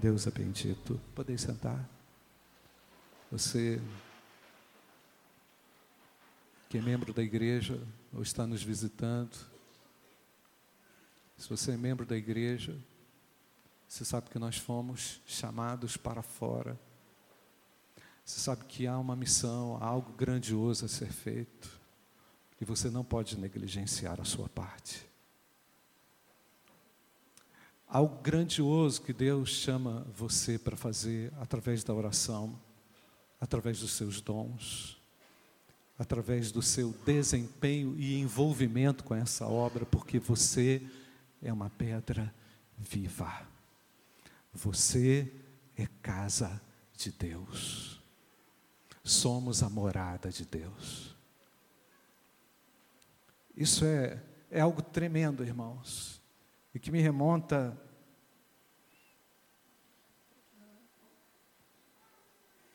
Deus é bendito. Podem sentar. Você que é membro da igreja ou está nos visitando, se você é membro da igreja, você sabe que nós fomos chamados para fora. Você sabe que há uma missão, há algo grandioso a ser feito. E você não pode negligenciar a sua parte. Algo grandioso que Deus chama você para fazer através da oração, através dos seus dons, através do seu desempenho e envolvimento com essa obra, porque você é uma pedra viva. Você é casa de Deus. Somos a morada de Deus. Isso é, é algo tremendo, irmãos, e que me remonta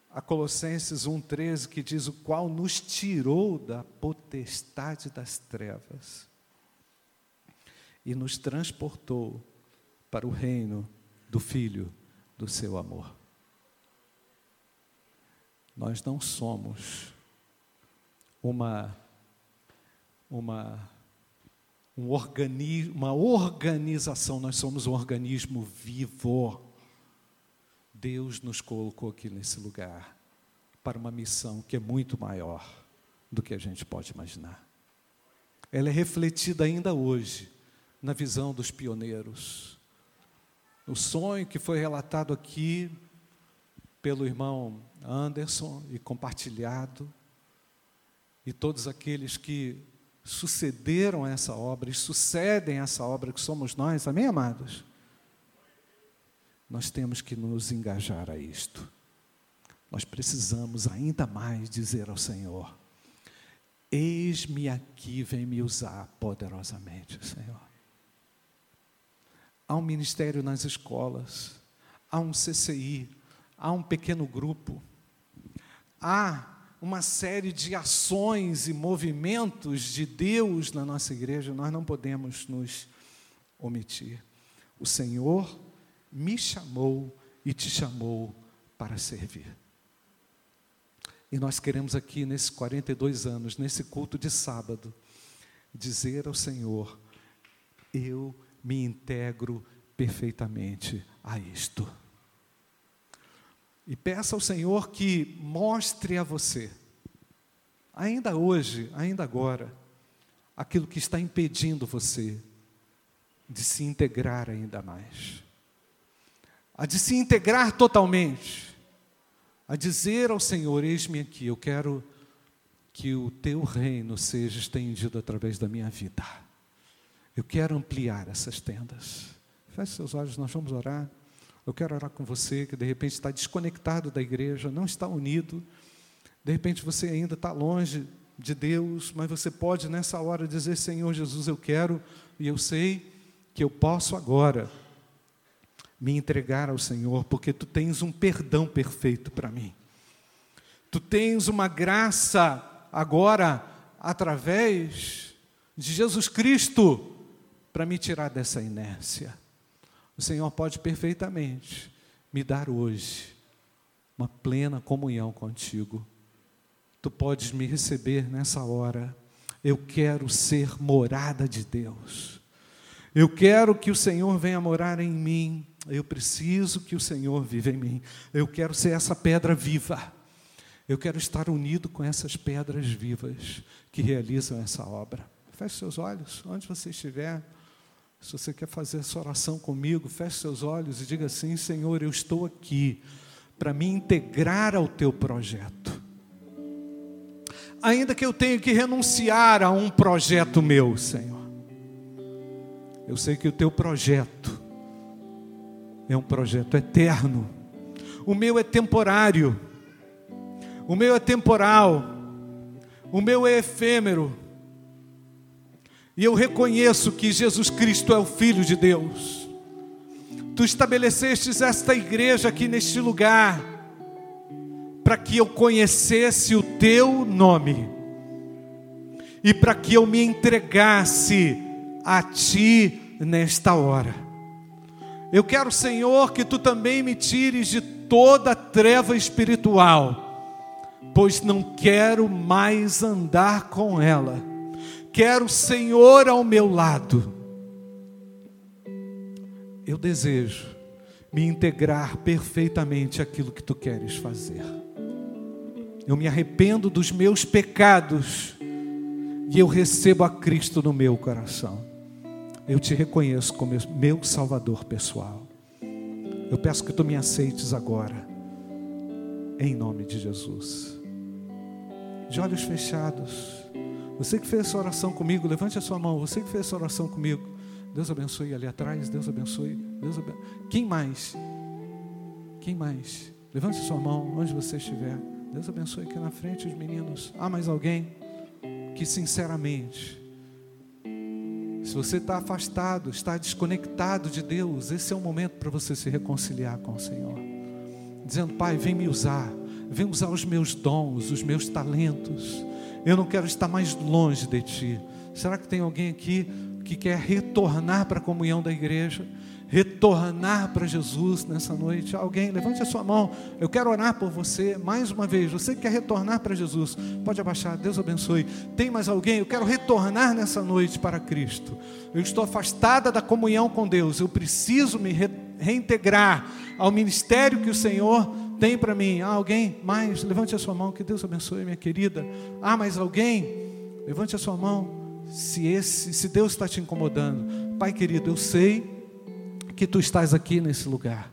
a Colossenses 1,13, que diz: O qual nos tirou da potestade das trevas e nos transportou para o reino do Filho do seu amor. Nós não somos uma uma um organismo, uma organização, nós somos um organismo vivo. Deus nos colocou aqui nesse lugar para uma missão que é muito maior do que a gente pode imaginar. Ela é refletida ainda hoje na visão dos pioneiros. O sonho que foi relatado aqui pelo irmão Anderson e compartilhado, e todos aqueles que sucederam essa obra e sucedem essa obra que somos nós, amém, amados? Nós temos que nos engajar a isto. Nós precisamos ainda mais dizer ao Senhor: Eis-me aqui, vem me usar poderosamente, Senhor. Há um ministério nas escolas, há um CCI, há um pequeno grupo, há uma série de ações e movimentos de Deus na nossa igreja, nós não podemos nos omitir. O Senhor me chamou e te chamou para servir. E nós queremos aqui, nesses 42 anos, nesse culto de sábado, dizer ao Senhor: Eu me integro perfeitamente a isto. E peça ao Senhor que mostre a você, ainda hoje, ainda agora, aquilo que está impedindo você de se integrar ainda mais, a de se integrar totalmente, a dizer ao Senhor: Eis-me aqui, eu quero que o teu reino seja estendido através da minha vida. Eu quero ampliar essas tendas. Feche seus olhos, nós vamos orar. Eu quero orar com você que de repente está desconectado da igreja, não está unido. De repente você ainda está longe de Deus, mas você pode nessa hora dizer: Senhor Jesus, eu quero e eu sei que eu posso agora me entregar ao Senhor, porque tu tens um perdão perfeito para mim. Tu tens uma graça agora através de Jesus Cristo para me tirar dessa inércia. O Senhor pode perfeitamente me dar hoje uma plena comunhão contigo. Tu podes me receber nessa hora. Eu quero ser morada de Deus. Eu quero que o Senhor venha morar em mim. Eu preciso que o Senhor viva em mim. Eu quero ser essa pedra viva. Eu quero estar unido com essas pedras vivas que realizam essa obra. Feche seus olhos, onde você estiver. Se você quer fazer essa oração comigo, feche seus olhos e diga assim: Senhor, eu estou aqui para me integrar ao teu projeto. Ainda que eu tenha que renunciar a um projeto meu, Senhor. Eu sei que o teu projeto é um projeto eterno. O meu é temporário. O meu é temporal. O meu é efêmero. E eu reconheço que Jesus Cristo é o Filho de Deus. Tu estabelecestes esta igreja aqui neste lugar, para que eu conhecesse o teu nome, e para que eu me entregasse a ti nesta hora. Eu quero, Senhor, que tu também me tires de toda treva espiritual, pois não quero mais andar com ela. Quero o Senhor ao meu lado. Eu desejo me integrar perfeitamente àquilo que tu queres fazer. Eu me arrependo dos meus pecados e eu recebo a Cristo no meu coração. Eu te reconheço como meu Salvador pessoal. Eu peço que tu me aceites agora, em nome de Jesus. De olhos fechados, você que fez essa oração comigo, levante a sua mão. Você que fez essa oração comigo, Deus abençoe ali atrás, Deus abençoe. Deus abençoe. Quem mais? Quem mais? Levante a sua mão onde você estiver. Deus abençoe aqui na frente os meninos. Há mais alguém que sinceramente, se você está afastado, está desconectado de Deus, esse é o momento para você se reconciliar com o Senhor. Dizendo, Pai, vem me usar, vem usar os meus dons, os meus talentos. Eu não quero estar mais longe de Ti. Será que tem alguém aqui que quer retornar para a comunhão da igreja? retornar para Jesus nessa noite. Alguém, levante a sua mão. Eu quero orar por você mais uma vez. Você que quer retornar para Jesus, pode abaixar. Deus abençoe. Tem mais alguém? Eu quero retornar nessa noite para Cristo. Eu estou afastada da comunhão com Deus. Eu preciso me re reintegrar ao ministério que o Senhor tem para mim. Há alguém mais? Levante a sua mão. Que Deus abençoe, minha querida. Há mais alguém? Levante a sua mão. Se esse, se Deus está te incomodando, Pai querido, eu sei que tu estás aqui nesse lugar.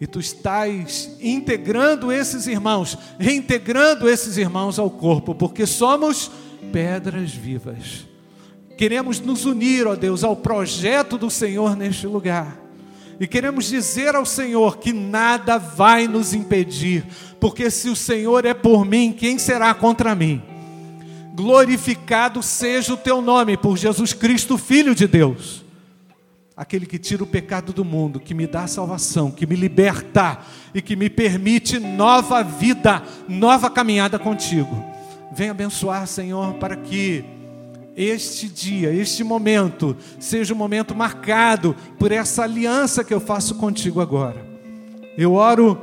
E tu estás integrando esses irmãos, reintegrando esses irmãos ao corpo, porque somos pedras vivas. Queremos nos unir, ó Deus, ao projeto do Senhor neste lugar. E queremos dizer ao Senhor que nada vai nos impedir, porque se o Senhor é por mim, quem será contra mim? Glorificado seja o teu nome por Jesus Cristo, Filho de Deus aquele que tira o pecado do mundo, que me dá salvação, que me liberta e que me permite nova vida, nova caminhada contigo. Vem abençoar, Senhor, para que este dia, este momento, seja um momento marcado por essa aliança que eu faço contigo agora. Eu oro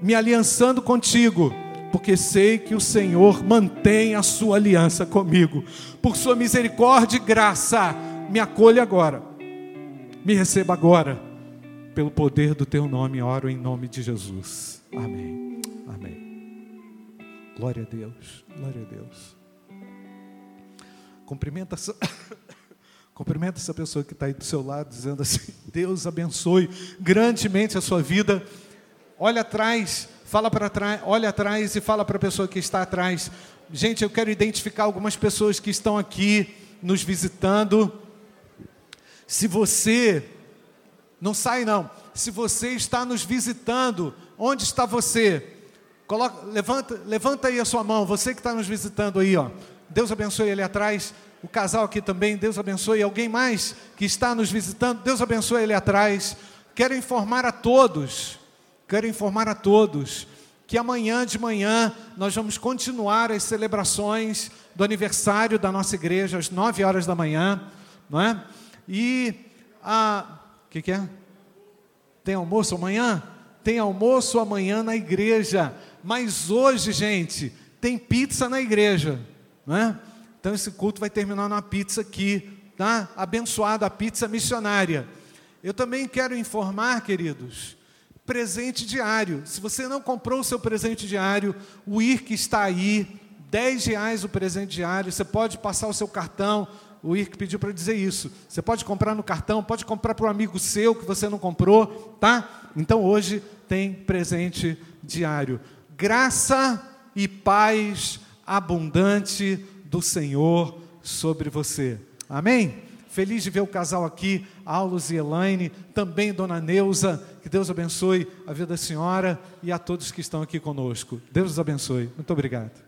me aliançando contigo, porque sei que o Senhor mantém a sua aliança comigo. Por sua misericórdia e graça, me acolhe agora me receba agora, pelo poder do teu nome, oro em nome de Jesus. Amém. Amém. Glória a Deus. Glória a Deus. Cumprimenta essa, cumprimenta essa pessoa que está aí do seu lado, dizendo assim: Deus abençoe grandemente a sua vida. Olha atrás, fala para trás, olha atrás e fala para a pessoa que está atrás. Gente, eu quero identificar algumas pessoas que estão aqui nos visitando. Se você, não sai não, se você está nos visitando, onde está você? Coloca, levanta, levanta aí a sua mão, você que está nos visitando aí, ó. Deus abençoe ele atrás. O casal aqui também, Deus abençoe. Alguém mais que está nos visitando, Deus abençoe ele atrás. Quero informar a todos, quero informar a todos que amanhã de manhã nós vamos continuar as celebrações do aniversário da nossa igreja às nove horas da manhã, não é? E a que, que é? Tem almoço amanhã? Tem almoço amanhã na igreja. Mas hoje, gente, tem pizza na igreja, não é? Então esse culto vai terminar na pizza aqui, tá? Abençoada a pizza missionária. Eu também quero informar, queridos, presente diário. Se você não comprou o seu presente diário, o IRC está aí, 10 reais o presente diário. Você pode passar o seu cartão, o Irk pediu para dizer isso. Você pode comprar no cartão, pode comprar para um amigo seu que você não comprou, tá? Então hoje tem presente diário. Graça e paz abundante do Senhor sobre você. Amém? Feliz de ver o casal aqui, Aulos e Elaine, também Dona Neuza. Que Deus abençoe a vida da senhora e a todos que estão aqui conosco. Deus os abençoe. Muito obrigado.